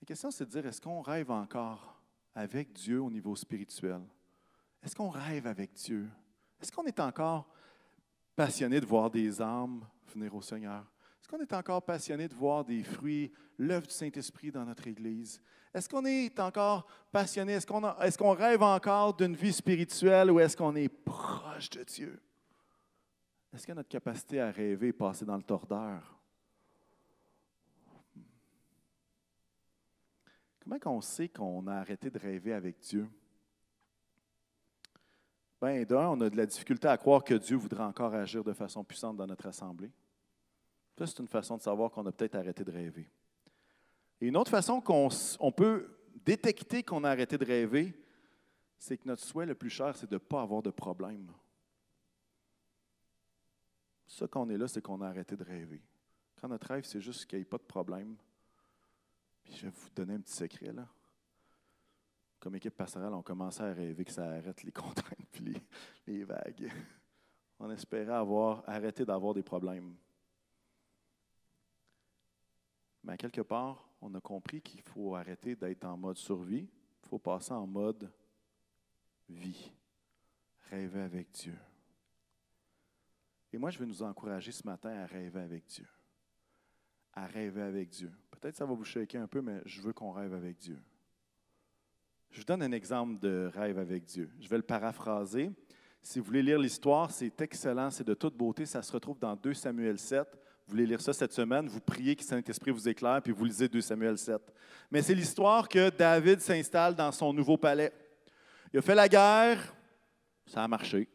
La question, c'est de dire, est-ce qu'on rêve encore avec Dieu au niveau spirituel? Est-ce qu'on rêve avec Dieu? Est-ce qu'on est encore passionné de voir des âmes venir au Seigneur? Est-ce qu'on est encore passionné de voir des fruits, l'œuvre du Saint-Esprit dans notre Église? Est-ce qu'on est encore passionné? Est-ce qu'on est qu'on rêve encore d'une vie spirituelle ou est-ce qu'on est proche de Dieu? Est-ce que notre capacité à rêver est passée dans le tordeur? Comment on sait qu'on a arrêté de rêver avec Dieu? Bien, d'un, on a de la difficulté à croire que Dieu voudrait encore agir de façon puissante dans notre assemblée. Ça, c'est une façon de savoir qu'on a peut-être arrêté de rêver. Et une autre façon qu'on peut détecter qu'on a arrêté de rêver, c'est que notre souhait le plus cher, c'est de ne pas avoir de problème. Ce qu'on est là, c'est qu'on a arrêté de rêver. Quand notre rêve, c'est juste qu'il n'y ait pas de problème. Je vais vous donner un petit secret là. Comme équipe pastorale, on commençait à rêver que ça arrête les contraintes puis les, vagues. On espérait avoir arrêté d'avoir des problèmes. Mais quelque part, on a compris qu'il faut arrêter d'être en mode survie. Il faut passer en mode vie. Rêver avec Dieu. Et moi, je vais nous encourager ce matin à rêver avec Dieu. À rêver avec Dieu. Peut-être que ça va vous choquer un peu, mais je veux qu'on rêve avec Dieu. Je vous donne un exemple de rêve avec Dieu. Je vais le paraphraser. Si vous voulez lire l'histoire, c'est excellent, c'est de toute beauté. Ça se retrouve dans 2 Samuel 7 vous voulez lire ça cette semaine, vous priez que Saint-Esprit vous éclaire, puis vous lisez 2 Samuel 7. Mais c'est l'histoire que David s'installe dans son nouveau palais. Il a fait la guerre, ça a marché.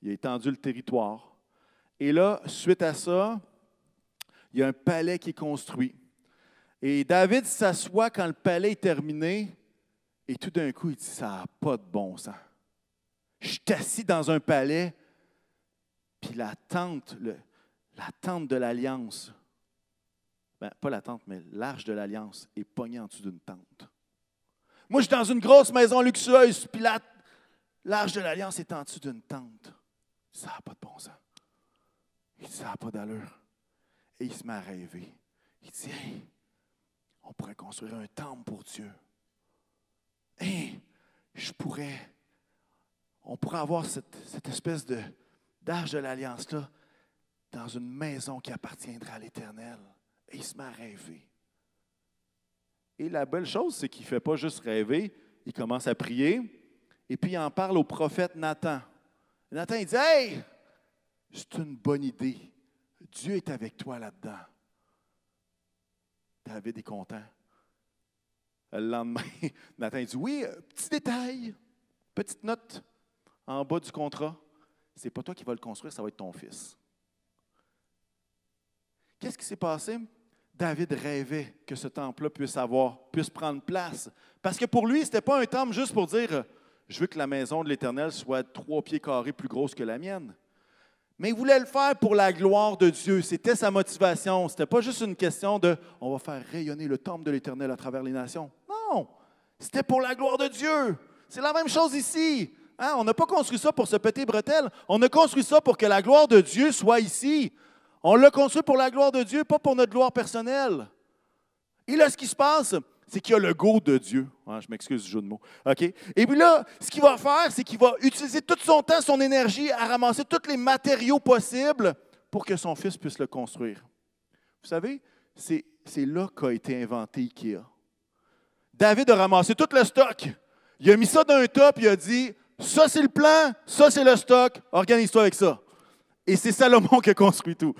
Il a étendu le territoire. Et là, suite à ça, il y a un palais qui est construit. Et David s'assoit quand le palais est terminé, Et tout d'un coup, il dit, ça n'a pas de bon sens. Je suis assis dans un palais, puis la tente, la tente de l'Alliance, ben, pas la tente, mais l'arche de l'Alliance est pognée en dessous d'une tente. Moi, je suis dans une grosse maison luxueuse, puis l'arche de l'Alliance est en dessous d'une tente. Ça n'a pas de bon sens. Ça n'a pas d'allure. Et il se met à rêver. Il dit, hey, on pourrait construire un temple pour Dieu. Hey, je pourrais, on pourrait avoir cette, espèce de, d'arche de l'Alliance-là dans une maison qui appartiendra à l'Éternel. Et il se met à rêver. Et la belle chose, c'est qu'il ne fait pas juste rêver, il commence à prier, et puis il en parle au prophète Nathan. Nathan, il dit Hey, c'est une bonne idée. Dieu est avec toi là-dedans. David est content. Le lendemain, Nathan dit Oui, euh, petit détail, petite note en bas du contrat. C'est pas toi qui vas le construire, ça va être ton fils. Qu'est-ce qui s'est passé? David rêvait que ce temple-là puisse avoir, puisse prendre place. Parce que pour lui, ce n'était pas un temple juste pour dire Je veux que la maison de l'Éternel soit trois pieds carrés plus grosse que la mienne. Mais il voulait le faire pour la gloire de Dieu. C'était sa motivation. Ce n'était pas juste une question de on va faire rayonner le temple de l'Éternel à travers les nations. Non, c'était pour la gloire de Dieu. C'est la même chose ici. Hein? On n'a pas construit ça pour ce petit bretel. On a construit ça pour que la gloire de Dieu soit ici. On l'a construit pour la gloire de Dieu, pas pour notre gloire personnelle. Et là, ce qui se passe, c'est qu'il a le go de Dieu. Ah, je m'excuse du jeu de mots. Et puis là, ce qu'il va faire, c'est qu'il va utiliser tout son temps, son énergie à ramasser tous les matériaux possibles pour que son fils puisse le construire. Vous savez, c'est, là qu'a été inventé IKEA. David a ramassé tout le stock. Il a mis ça dans un top, il a dit Ça, c'est le plan, ça, c'est le stock, organise-toi avec ça. Et c'est Salomon qui a construit tout.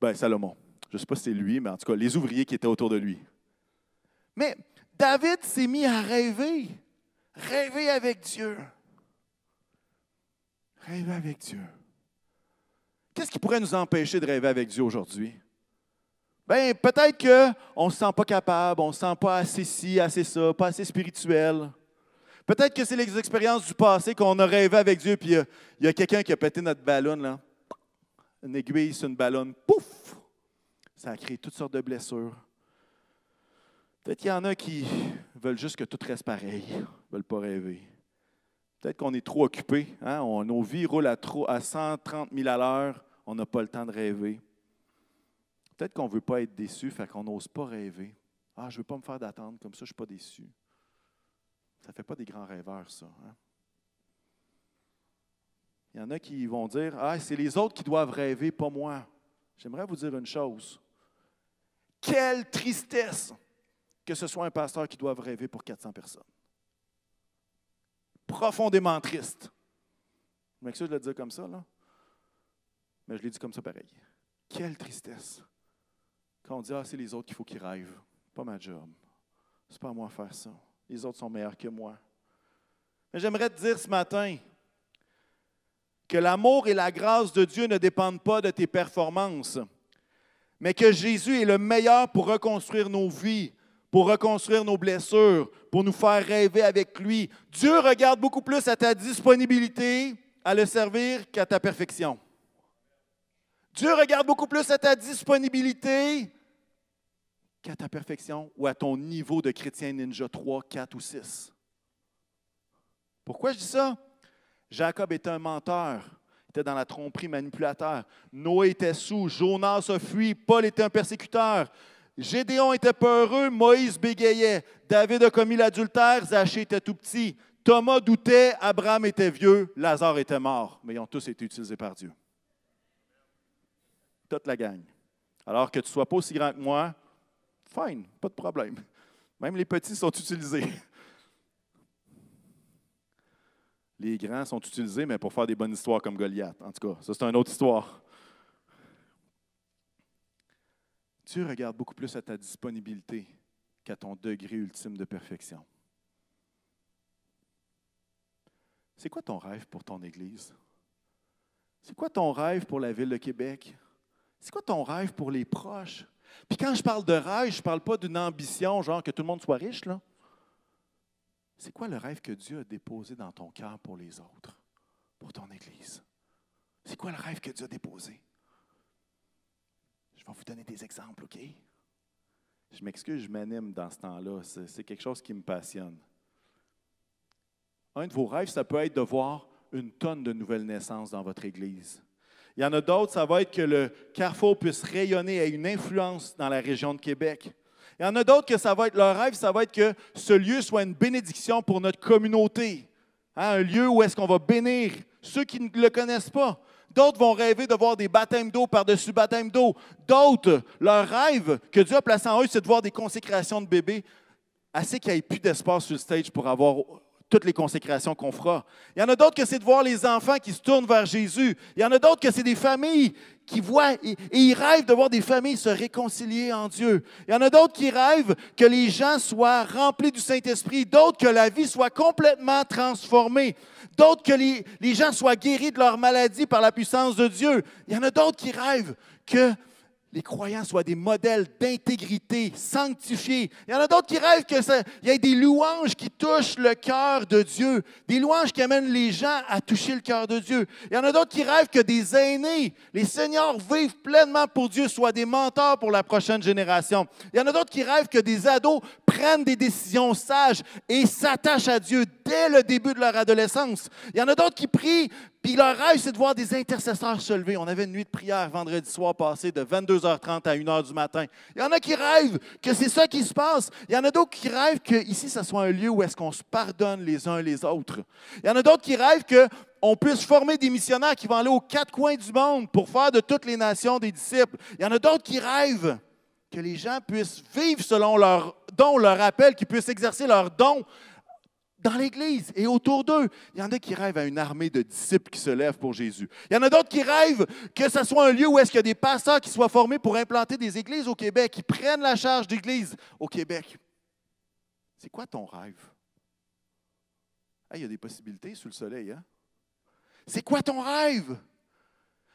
Ben, Salomon. Je ne sais pas si c'est lui, mais en tout cas, les ouvriers qui étaient autour de lui. Mais David s'est mis à rêver. Rêver avec Dieu. Rêver avec Dieu. Qu'est-ce qui pourrait nous empêcher de rêver avec Dieu aujourd'hui? Bien, peut-être qu'on ne se sent pas capable, on ne se sent pas assez ci, assez ça, pas assez spirituel. Peut-être que c'est les expériences du passé qu'on a rêvé avec Dieu, puis il y a, quelqu'un qui a pété notre ballon, là. Une aiguille sur une ballonne, pouf! Ça a créé toutes sortes de blessures. Peut-être qu'il y en a qui veulent juste que tout reste pareil, ne veulent pas rêver. Peut-être qu'on est trop occupé. Hein? nos vies roulent à, trop, à 130 000 à l'heure. On n'a pas le temps de rêver. Peut-être qu'on ne veut pas être déçu, fait qu'on n'ose pas rêver. Ah, je ne veux pas me faire d'attendre, comme ça, je ne suis pas déçu. Ça ne fait pas des grands rêveurs, ça. Hein? Il y en a qui vont dire Ah, c'est les autres qui doivent rêver, pas moi. J'aimerais vous dire une chose. Quelle tristesse que ce soit un pasteur qui doive rêver pour 400 personnes. Profondément triste. Je m'excuse de le dire comme ça, là. Mais je l'ai dit comme ça pareil. Quelle tristesse. Quand on dit, ah, c'est les autres qu'il faut qu'ils rêvent. Pas ma job. C'est pas à moi de faire ça. Les autres sont meilleurs que moi. Mais j'aimerais te dire ce matin que l'amour et la grâce de Dieu ne dépendent pas de tes performances, mais que Jésus est le meilleur pour reconstruire nos vies, pour reconstruire nos blessures, pour nous faire rêver avec lui. Dieu regarde beaucoup plus à ta disponibilité à le servir qu'à ta perfection. Dieu regarde beaucoup plus à ta disponibilité qu'à ta perfection ou à ton niveau de chrétien ninja 3, 4 ou 6. Pourquoi je dis ça? Jacob était un menteur, il était dans la tromperie manipulateur. Noé était sous, Jonas a fui, Paul était un persécuteur. Gédéon était peureux, Moïse bégayait. David a commis l'adultère, Zachée était tout petit. Thomas doutait, Abraham était vieux, Lazare était mort. Mais ils ont tous été utilisés par Dieu. Toute la gang. Alors que tu ne sois pas aussi grand que moi, fine, pas de problème. Même les petits sont utilisés. Les grands sont utilisés, mais pour faire des bonnes histoires comme Goliath. En tout cas, ça, c'est une autre histoire. Dieu regarde beaucoup plus à ta disponibilité qu'à ton degré ultime de perfection. C'est quoi ton rêve pour ton Église? C'est quoi ton rêve pour la ville de Québec? C'est quoi ton rêve pour les proches? Puis quand je parle de rêve, je ne parle pas d'une ambition, genre que tout le monde soit riche. C'est quoi le rêve que Dieu a déposé dans ton cœur pour les autres, pour ton Église? C'est quoi le rêve que Dieu a déposé? Je vais vous donner des exemples, OK? Je m'excuse, je m'anime dans ce temps-là. C'est quelque chose qui me passionne. Un de vos rêves, ça peut être de voir une tonne de nouvelles naissances dans votre Église. Il y en a d'autres, ça va être que le carrefour puisse rayonner et ait une influence dans la région de Québec. Il y en a d'autres que ça va être leur rêve, ça va être que ce lieu soit une bénédiction pour notre communauté. Hein, un lieu où est-ce qu'on va bénir ceux qui ne le connaissent pas. D'autres vont rêver de voir des baptêmes d'eau par-dessus baptêmes d'eau. D'autres, leur rêve que Dieu a placé en eux, c'est de voir des consécrations de bébés, assez qu'il n'y ait plus d'espace sur le stage pour avoir toutes les consécrations qu'on fera. Il y en a d'autres que c'est de voir les enfants qui se tournent vers Jésus. Il y en a d'autres que c'est des familles qui voient et, ils rêvent de voir des familles se réconcilier en Dieu. Il y en a d'autres qui rêvent que les gens soient remplis du Saint-Esprit, d'autres que la vie soit complètement transformée, d'autres que les, les gens soient guéris de leur maladie par la puissance de Dieu. Il y en a d'autres qui rêvent que les croyants soient des modèles d'intégrité, sanctifiés. Il y en a d'autres qui rêvent qu'il y ait des louanges qui touchent le cœur de Dieu, des louanges qui amènent les gens à toucher le cœur de Dieu. Il y en a d'autres qui rêvent que des aînés, les seigneurs vivent pleinement pour Dieu, soient des mentors pour la prochaine génération. Il y en a d'autres qui rêvent que des ados prennent des décisions sages et s'attachent à Dieu dès le début de leur adolescence. Il y en a d'autres qui prient puis leur rêve, c'est de voir des intercesseurs se lever. On avait une nuit de prière vendredi soir passé de 22h30 à 1h du matin. Il y en a qui rêvent que c'est ça qui se passe. Il y en a d'autres qui rêvent que ici, ça soit un lieu où est-ce qu'on se pardonne les uns les autres. Il y en a d'autres qui rêvent qu'on puisse former des missionnaires qui vont aller aux quatre coins du monde pour faire de toutes les nations des disciples. Il y en a d'autres qui rêvent que les gens puissent vivre selon leur don, leur appel, qu'ils puissent exercer leur don dans l'Église et autour d'eux. Il y en a qui rêvent à une armée de disciples qui se lèvent pour Jésus. Il y en a d'autres qui rêvent que ce soit un lieu où est-ce qu'il y a des pasteurs qui soient formés pour implanter des églises au Québec, qui prennent la charge d'église au Québec. C'est quoi ton rêve? il y a des possibilités sous le soleil. Hein? C'est quoi ton rêve?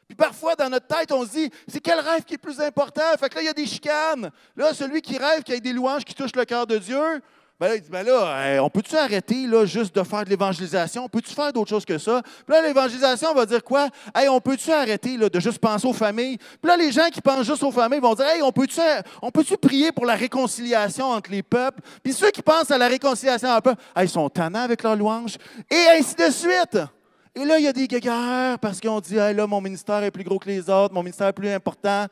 Puis parfois, dans notre tête, on se dit, c'est quel rêve qui est plus important? Fait que là, il y a des chicanes. Là, celui qui rêve qu'il y ait des louanges qui touchent le cœur de Dieu, ben là, il dit, ben là, on peut-tu arrêter là, juste de faire de l'évangélisation? On peut-tu faire d'autres choses que ça? Puis là, l'évangélisation va dire quoi? Hey, on peut-tu arrêter là, de juste penser aux familles? Puis là, les gens qui pensent juste aux familles vont dire, hey, on peut-tu prier pour la réconciliation entre les peuples? Puis ceux qui pensent à la réconciliation entre les peuples, ils sont tannants avec leur louange. Et ainsi de suite. Et là, il y a des guéguerres parce qu'on dit, hey, là, mon ministère est plus gros que les autres, mon ministère est plus important.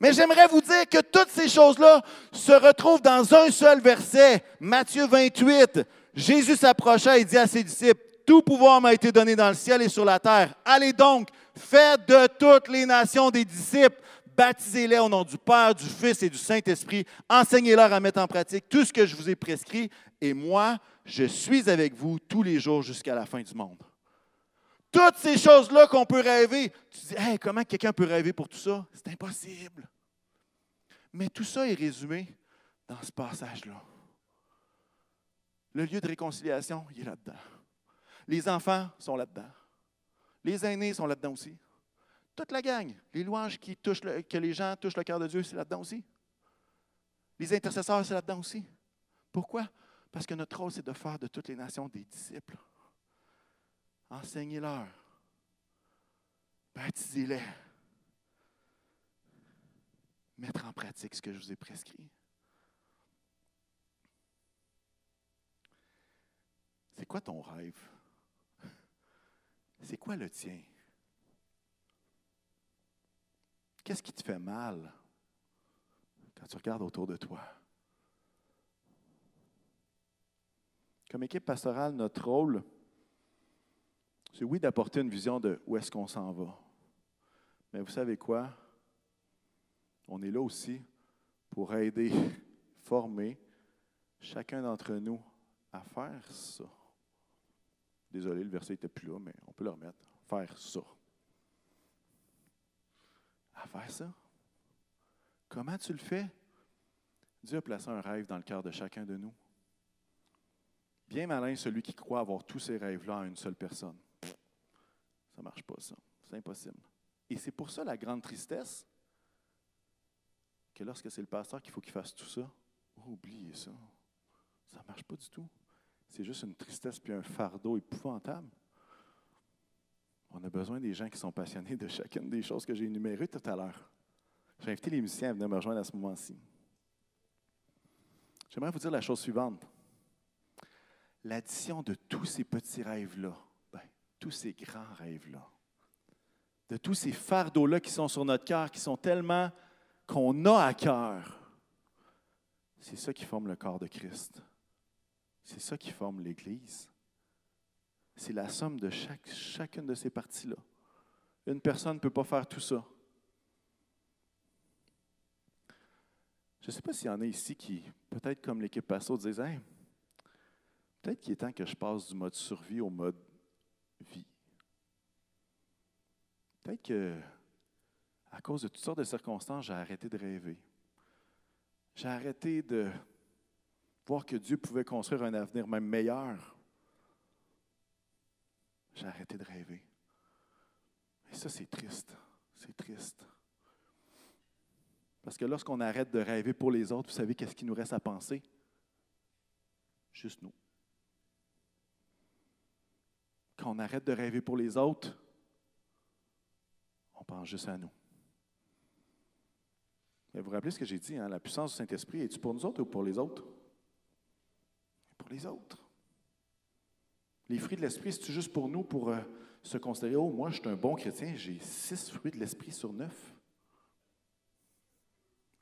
Mais j'aimerais vous dire que toutes ces choses-là se retrouvent dans un seul verset, Matthieu 28. Jésus s'approcha et dit à ses disciples, Tout pouvoir m'a été donné dans le ciel et sur la terre. Allez donc, faites de toutes les nations des disciples, baptisez-les au nom du Père, du Fils et du Saint-Esprit, enseignez-leur à mettre en pratique tout ce que je vous ai prescrit, et moi, je suis avec vous tous les jours jusqu'à la fin du monde. Toutes ces choses-là qu'on peut rêver. Tu dis, comment quelqu'un peut rêver pour tout ça? C'est impossible. Mais tout ça est résumé dans ce passage-là. Le lieu de réconciliation, il est là-dedans. Les enfants sont là-dedans. Les aînés sont là-dedans aussi. Toute la gang, les louanges qui touchent que les gens touchent le cœur de Dieu, c'est là-dedans aussi. Les intercesseurs, c'est là-dedans aussi. Pourquoi? Parce que notre rôle, c'est de faire de toutes les nations des disciples. Enseignez-leur. Baptisez-les. Mettre en pratique ce que je vous ai prescrit. C'est quoi ton rêve? C'est quoi le tien? Qu'est-ce qui te fait mal quand tu regardes autour de toi? Comme équipe pastorale, notre rôle, c'est oui d'apporter une vision de où est-ce qu'on s'en va. Mais vous savez quoi? On est là aussi pour aider, former chacun d'entre nous à faire ça. Désolé, le verset n'était plus là, mais on peut le remettre. Faire ça. À faire ça? Comment tu le fais? Dieu a placé un rêve dans le cœur de chacun de nous. Bien malin celui qui croit avoir tous ces rêves-là en une seule personne. Ça marche pas, ça. C'est impossible. Et c'est pour ça la grande tristesse que lorsque c'est le pasteur qu'il faut qu'il fasse tout ça, oubliez ça. Ça ne marche pas du tout. c'est juste une tristesse puis un fardeau épouvantable. On a besoin des gens qui sont passionnés de chacune des choses que j'ai énumérées tout à l'heure. J'ai invité les musiciens à venir me rejoindre à ce moment-ci. J'aimerais vous dire la chose suivante. L'addition de tous ces petits rêves-là, tous ces grands rêves-là, de tous ces fardeaux-là qui sont sur notre cœur, qui sont tellement qu'on a à cœur, c'est ça qui forme le corps de Christ. C'est ça qui forme l'Église. C'est la somme de chaque, chacune de ces parties-là. Une personne ne peut pas faire tout ça. Je ne sais pas s'il y en a ici qui, peut-être comme l'équipe Passo, disent peut-être qu'il est temps que je passe du mode survie au mode vie. Peut-être que, à cause de toutes sortes de circonstances, j'ai arrêté de rêver. J'ai arrêté de voir que Dieu pouvait construire un avenir même meilleur. J'ai arrêté de rêver. Et ça, c'est triste. C'est triste. Parce que lorsqu'on arrête de rêver pour les autres, vous savez qu'est-ce qu'il nous reste à penser? Juste nous. Quand on arrête de rêver pour les autres, on pense juste à nous. vous vous rappelez ce que j'ai dit, hein? la puissance du Saint-Esprit, est-tu pour nous autres ou pour les autres? Pour les autres. Les fruits de l'Esprit, c'est-tu juste pour nous, pour euh, se considérer, oh, moi, je suis un bon chrétien, j'ai six fruits de l'Esprit sur neuf?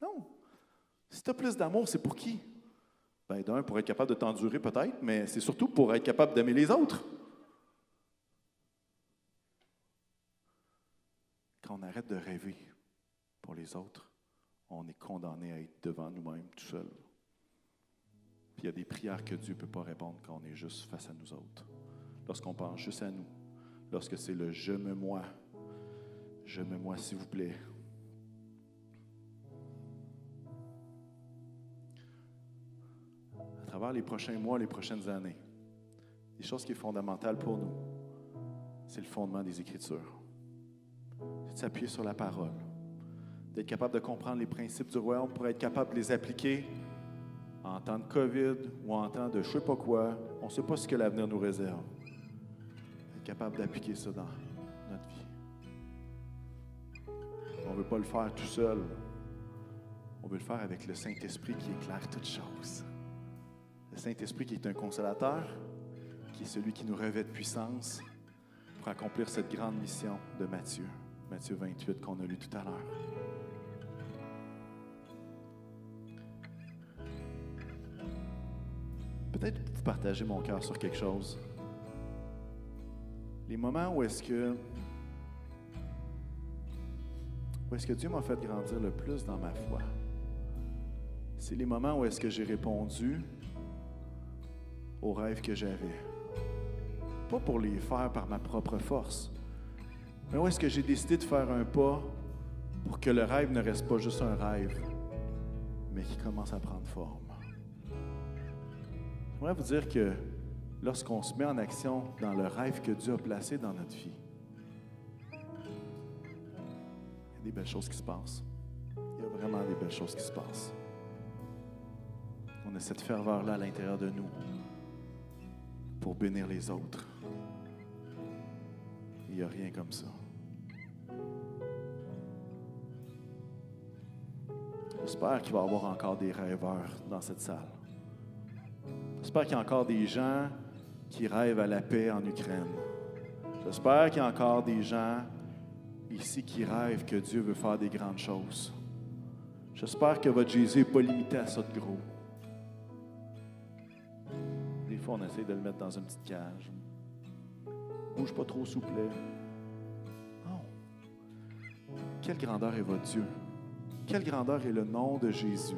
Non. Si tu as plus d'amour, c'est pour qui? Ben, d'un, pour être capable de t'endurer peut-être, mais c'est surtout pour être capable d'aimer les autres. Quand on arrête de rêver pour les autres, on est condamné à être devant nous-mêmes tout seul. Puis il y a des prières que Dieu ne peut pas répondre quand on est juste face à nous autres. Lorsqu'on pense juste à nous, lorsque c'est le je me moi, je me moi s'il vous plaît, travers les prochains mois, les prochaines années, des choses qui sont fondamentales pour nous, c'est le fondement des Écritures. S'appuyer sur la parole, d'être capable de comprendre les principes du royaume pour être capable de les appliquer en temps de COVID ou en temps de je ne sais pas quoi. On ne sait pas ce que l'avenir nous réserve. Être capable d'appliquer ça dans notre vie. On ne veut pas le faire tout seul. On veut le faire avec le Saint-Esprit qui éclaire toutes choses. Saint-Esprit qui est un consolateur, qui est celui qui nous revêt de puissance pour accomplir cette grande mission de Matthieu, Matthieu 28 qu'on a lu tout à l'heure. Peut-être vous partagez mon cœur sur quelque chose. Les moments où est-ce que où est-ce que Dieu m'a fait grandir le plus dans ma foi? C'est les moments où est-ce que j'ai répondu aux rêves que j'avais. Pas pour les faire par ma propre force, mais où est-ce que j'ai décidé de faire un pas pour que le rêve ne reste pas juste un rêve, mais qui commence à prendre forme? J'aimerais vous dire que lorsqu'on se met en action dans le rêve que Dieu a placé dans notre vie, il y a des belles choses qui se passent. Il y a vraiment des belles choses qui se passent. On a cette ferveur-là à l'intérieur de nous pour bénir les autres. Il n'y a rien comme ça. J'espère qu'il va y avoir encore des rêveurs dans cette salle. J'espère qu'il y a encore des gens qui rêvent à la paix en Ukraine. J'espère qu'il y a encore des gens ici qui rêvent que Dieu veut faire des grandes choses. J'espère que votre Jésus n'est pas limité à ça de gros on essaie de le mettre dans une petite cage. Bouge pas trop, s'il Non. Quelle grandeur est votre Dieu? Quelle grandeur est le nom de Jésus?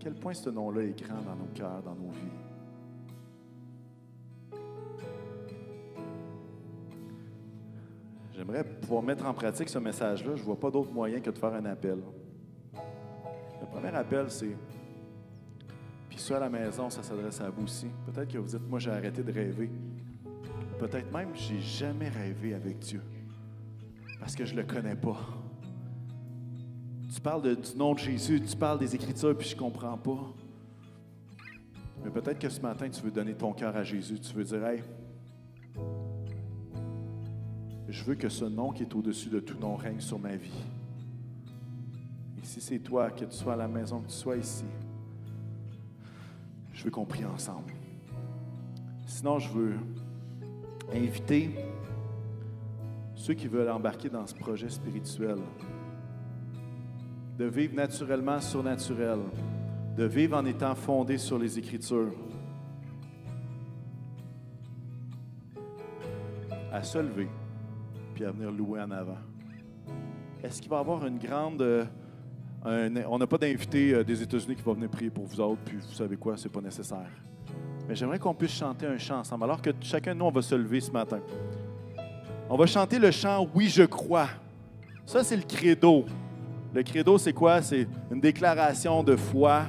Quel point ce nom-là est grand dans nos cœurs, dans nos vies? J'aimerais pouvoir mettre en pratique ce message-là. Je ne vois pas d'autre moyen que de faire un appel. Le premier appel, c'est puis ça, à la maison, ça s'adresse à vous aussi. Peut-être que vous dites, moi, j'ai arrêté de rêver. Peut-être même, j'ai jamais rêvé avec Dieu. Parce que je ne le connais pas. Tu parles du nom de Jésus, tu parles des Écritures, puis je ne comprends pas. Mais peut-être que ce matin, tu veux donner ton cœur à Jésus. Tu veux dire, hey, je veux que ce nom qui est au-dessus de tout nom règne sur ma vie. Et si c'est toi, que tu sois à la maison, que tu sois ici, je veux qu'on prie ensemble. Sinon, je veux inviter ceux qui veulent embarquer dans ce projet spirituel, de vivre naturellement surnaturel, de vivre en étant fondé sur les Écritures, à se lever puis à venir louer en avant. Est-ce qu'il va y avoir une grande. euh, on n'a pas d'invité euh, des États-Unis qui va venir prier pour vous autres, puis vous savez quoi, c'est pas nécessaire. Mais j'aimerais qu'on puisse chanter un chant ensemble, alors que chacun de nous, on va se lever ce matin. On va chanter le chant Oui, je crois. Ça, c'est le credo. Le credo, c'est quoi? C'est une déclaration de foi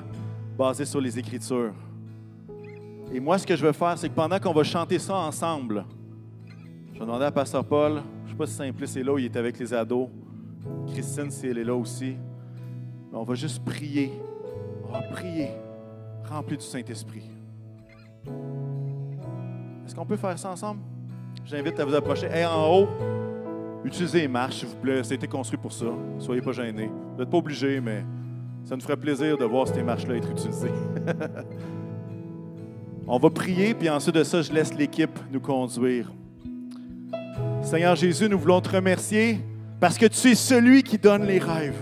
basée sur les Écritures. Et moi, ce que je veux faire, c'est que pendant qu'on va chanter ça ensemble, je vais demander à Pasteur Paul, je ne sais pas si Simplice est là, il est avec les ados. Christine, si elle est là aussi. On va juste prier. On va prier, rempli du Saint-Esprit. Est-ce qu'on peut faire ça ensemble? J'invite à vous approcher. Et en haut, utilisez les marches, s'il vous plaît. Ça a été construit pour ça. Soyez pas gênés. Vous n'êtes pas obligés, mais ça nous ferait plaisir de voir ces marches-là être utilisées. On va prier, puis ensuite de ça, je laisse l'équipe nous conduire. Seigneur Jésus, nous voulons te remercier parce que tu es celui qui donne les rêves.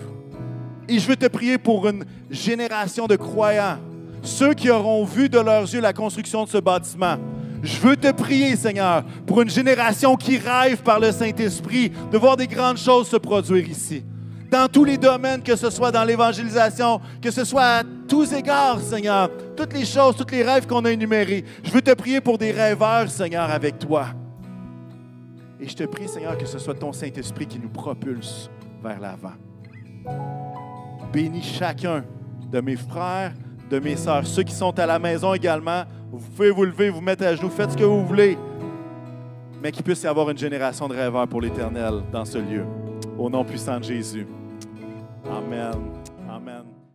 Et je veux te prier pour une génération de croyants, ceux qui auront vu de leurs yeux la construction de ce bâtiment. Je veux te prier, Seigneur, pour une génération qui rêve par le Saint-Esprit de voir des grandes choses se produire ici. Dans tous les domaines, que ce soit dans l'évangélisation, que ce soit à tous égards, Seigneur, toutes les choses, tous les rêves qu'on a énumérés. Je veux te prier pour des rêveurs, Seigneur, avec toi. Et je te prie, Seigneur, que ce soit ton Saint-Esprit qui nous propulse vers l'avant. Bénis chacun de mes frères, de mes sœurs, ceux qui sont à la maison également. Vous pouvez vous lever, vous mettre à genoux, faites ce que vous voulez. Mais qu'il puisse y avoir une génération de rêveurs pour l'éternel dans ce lieu. Au nom puissant de Jésus. Amen.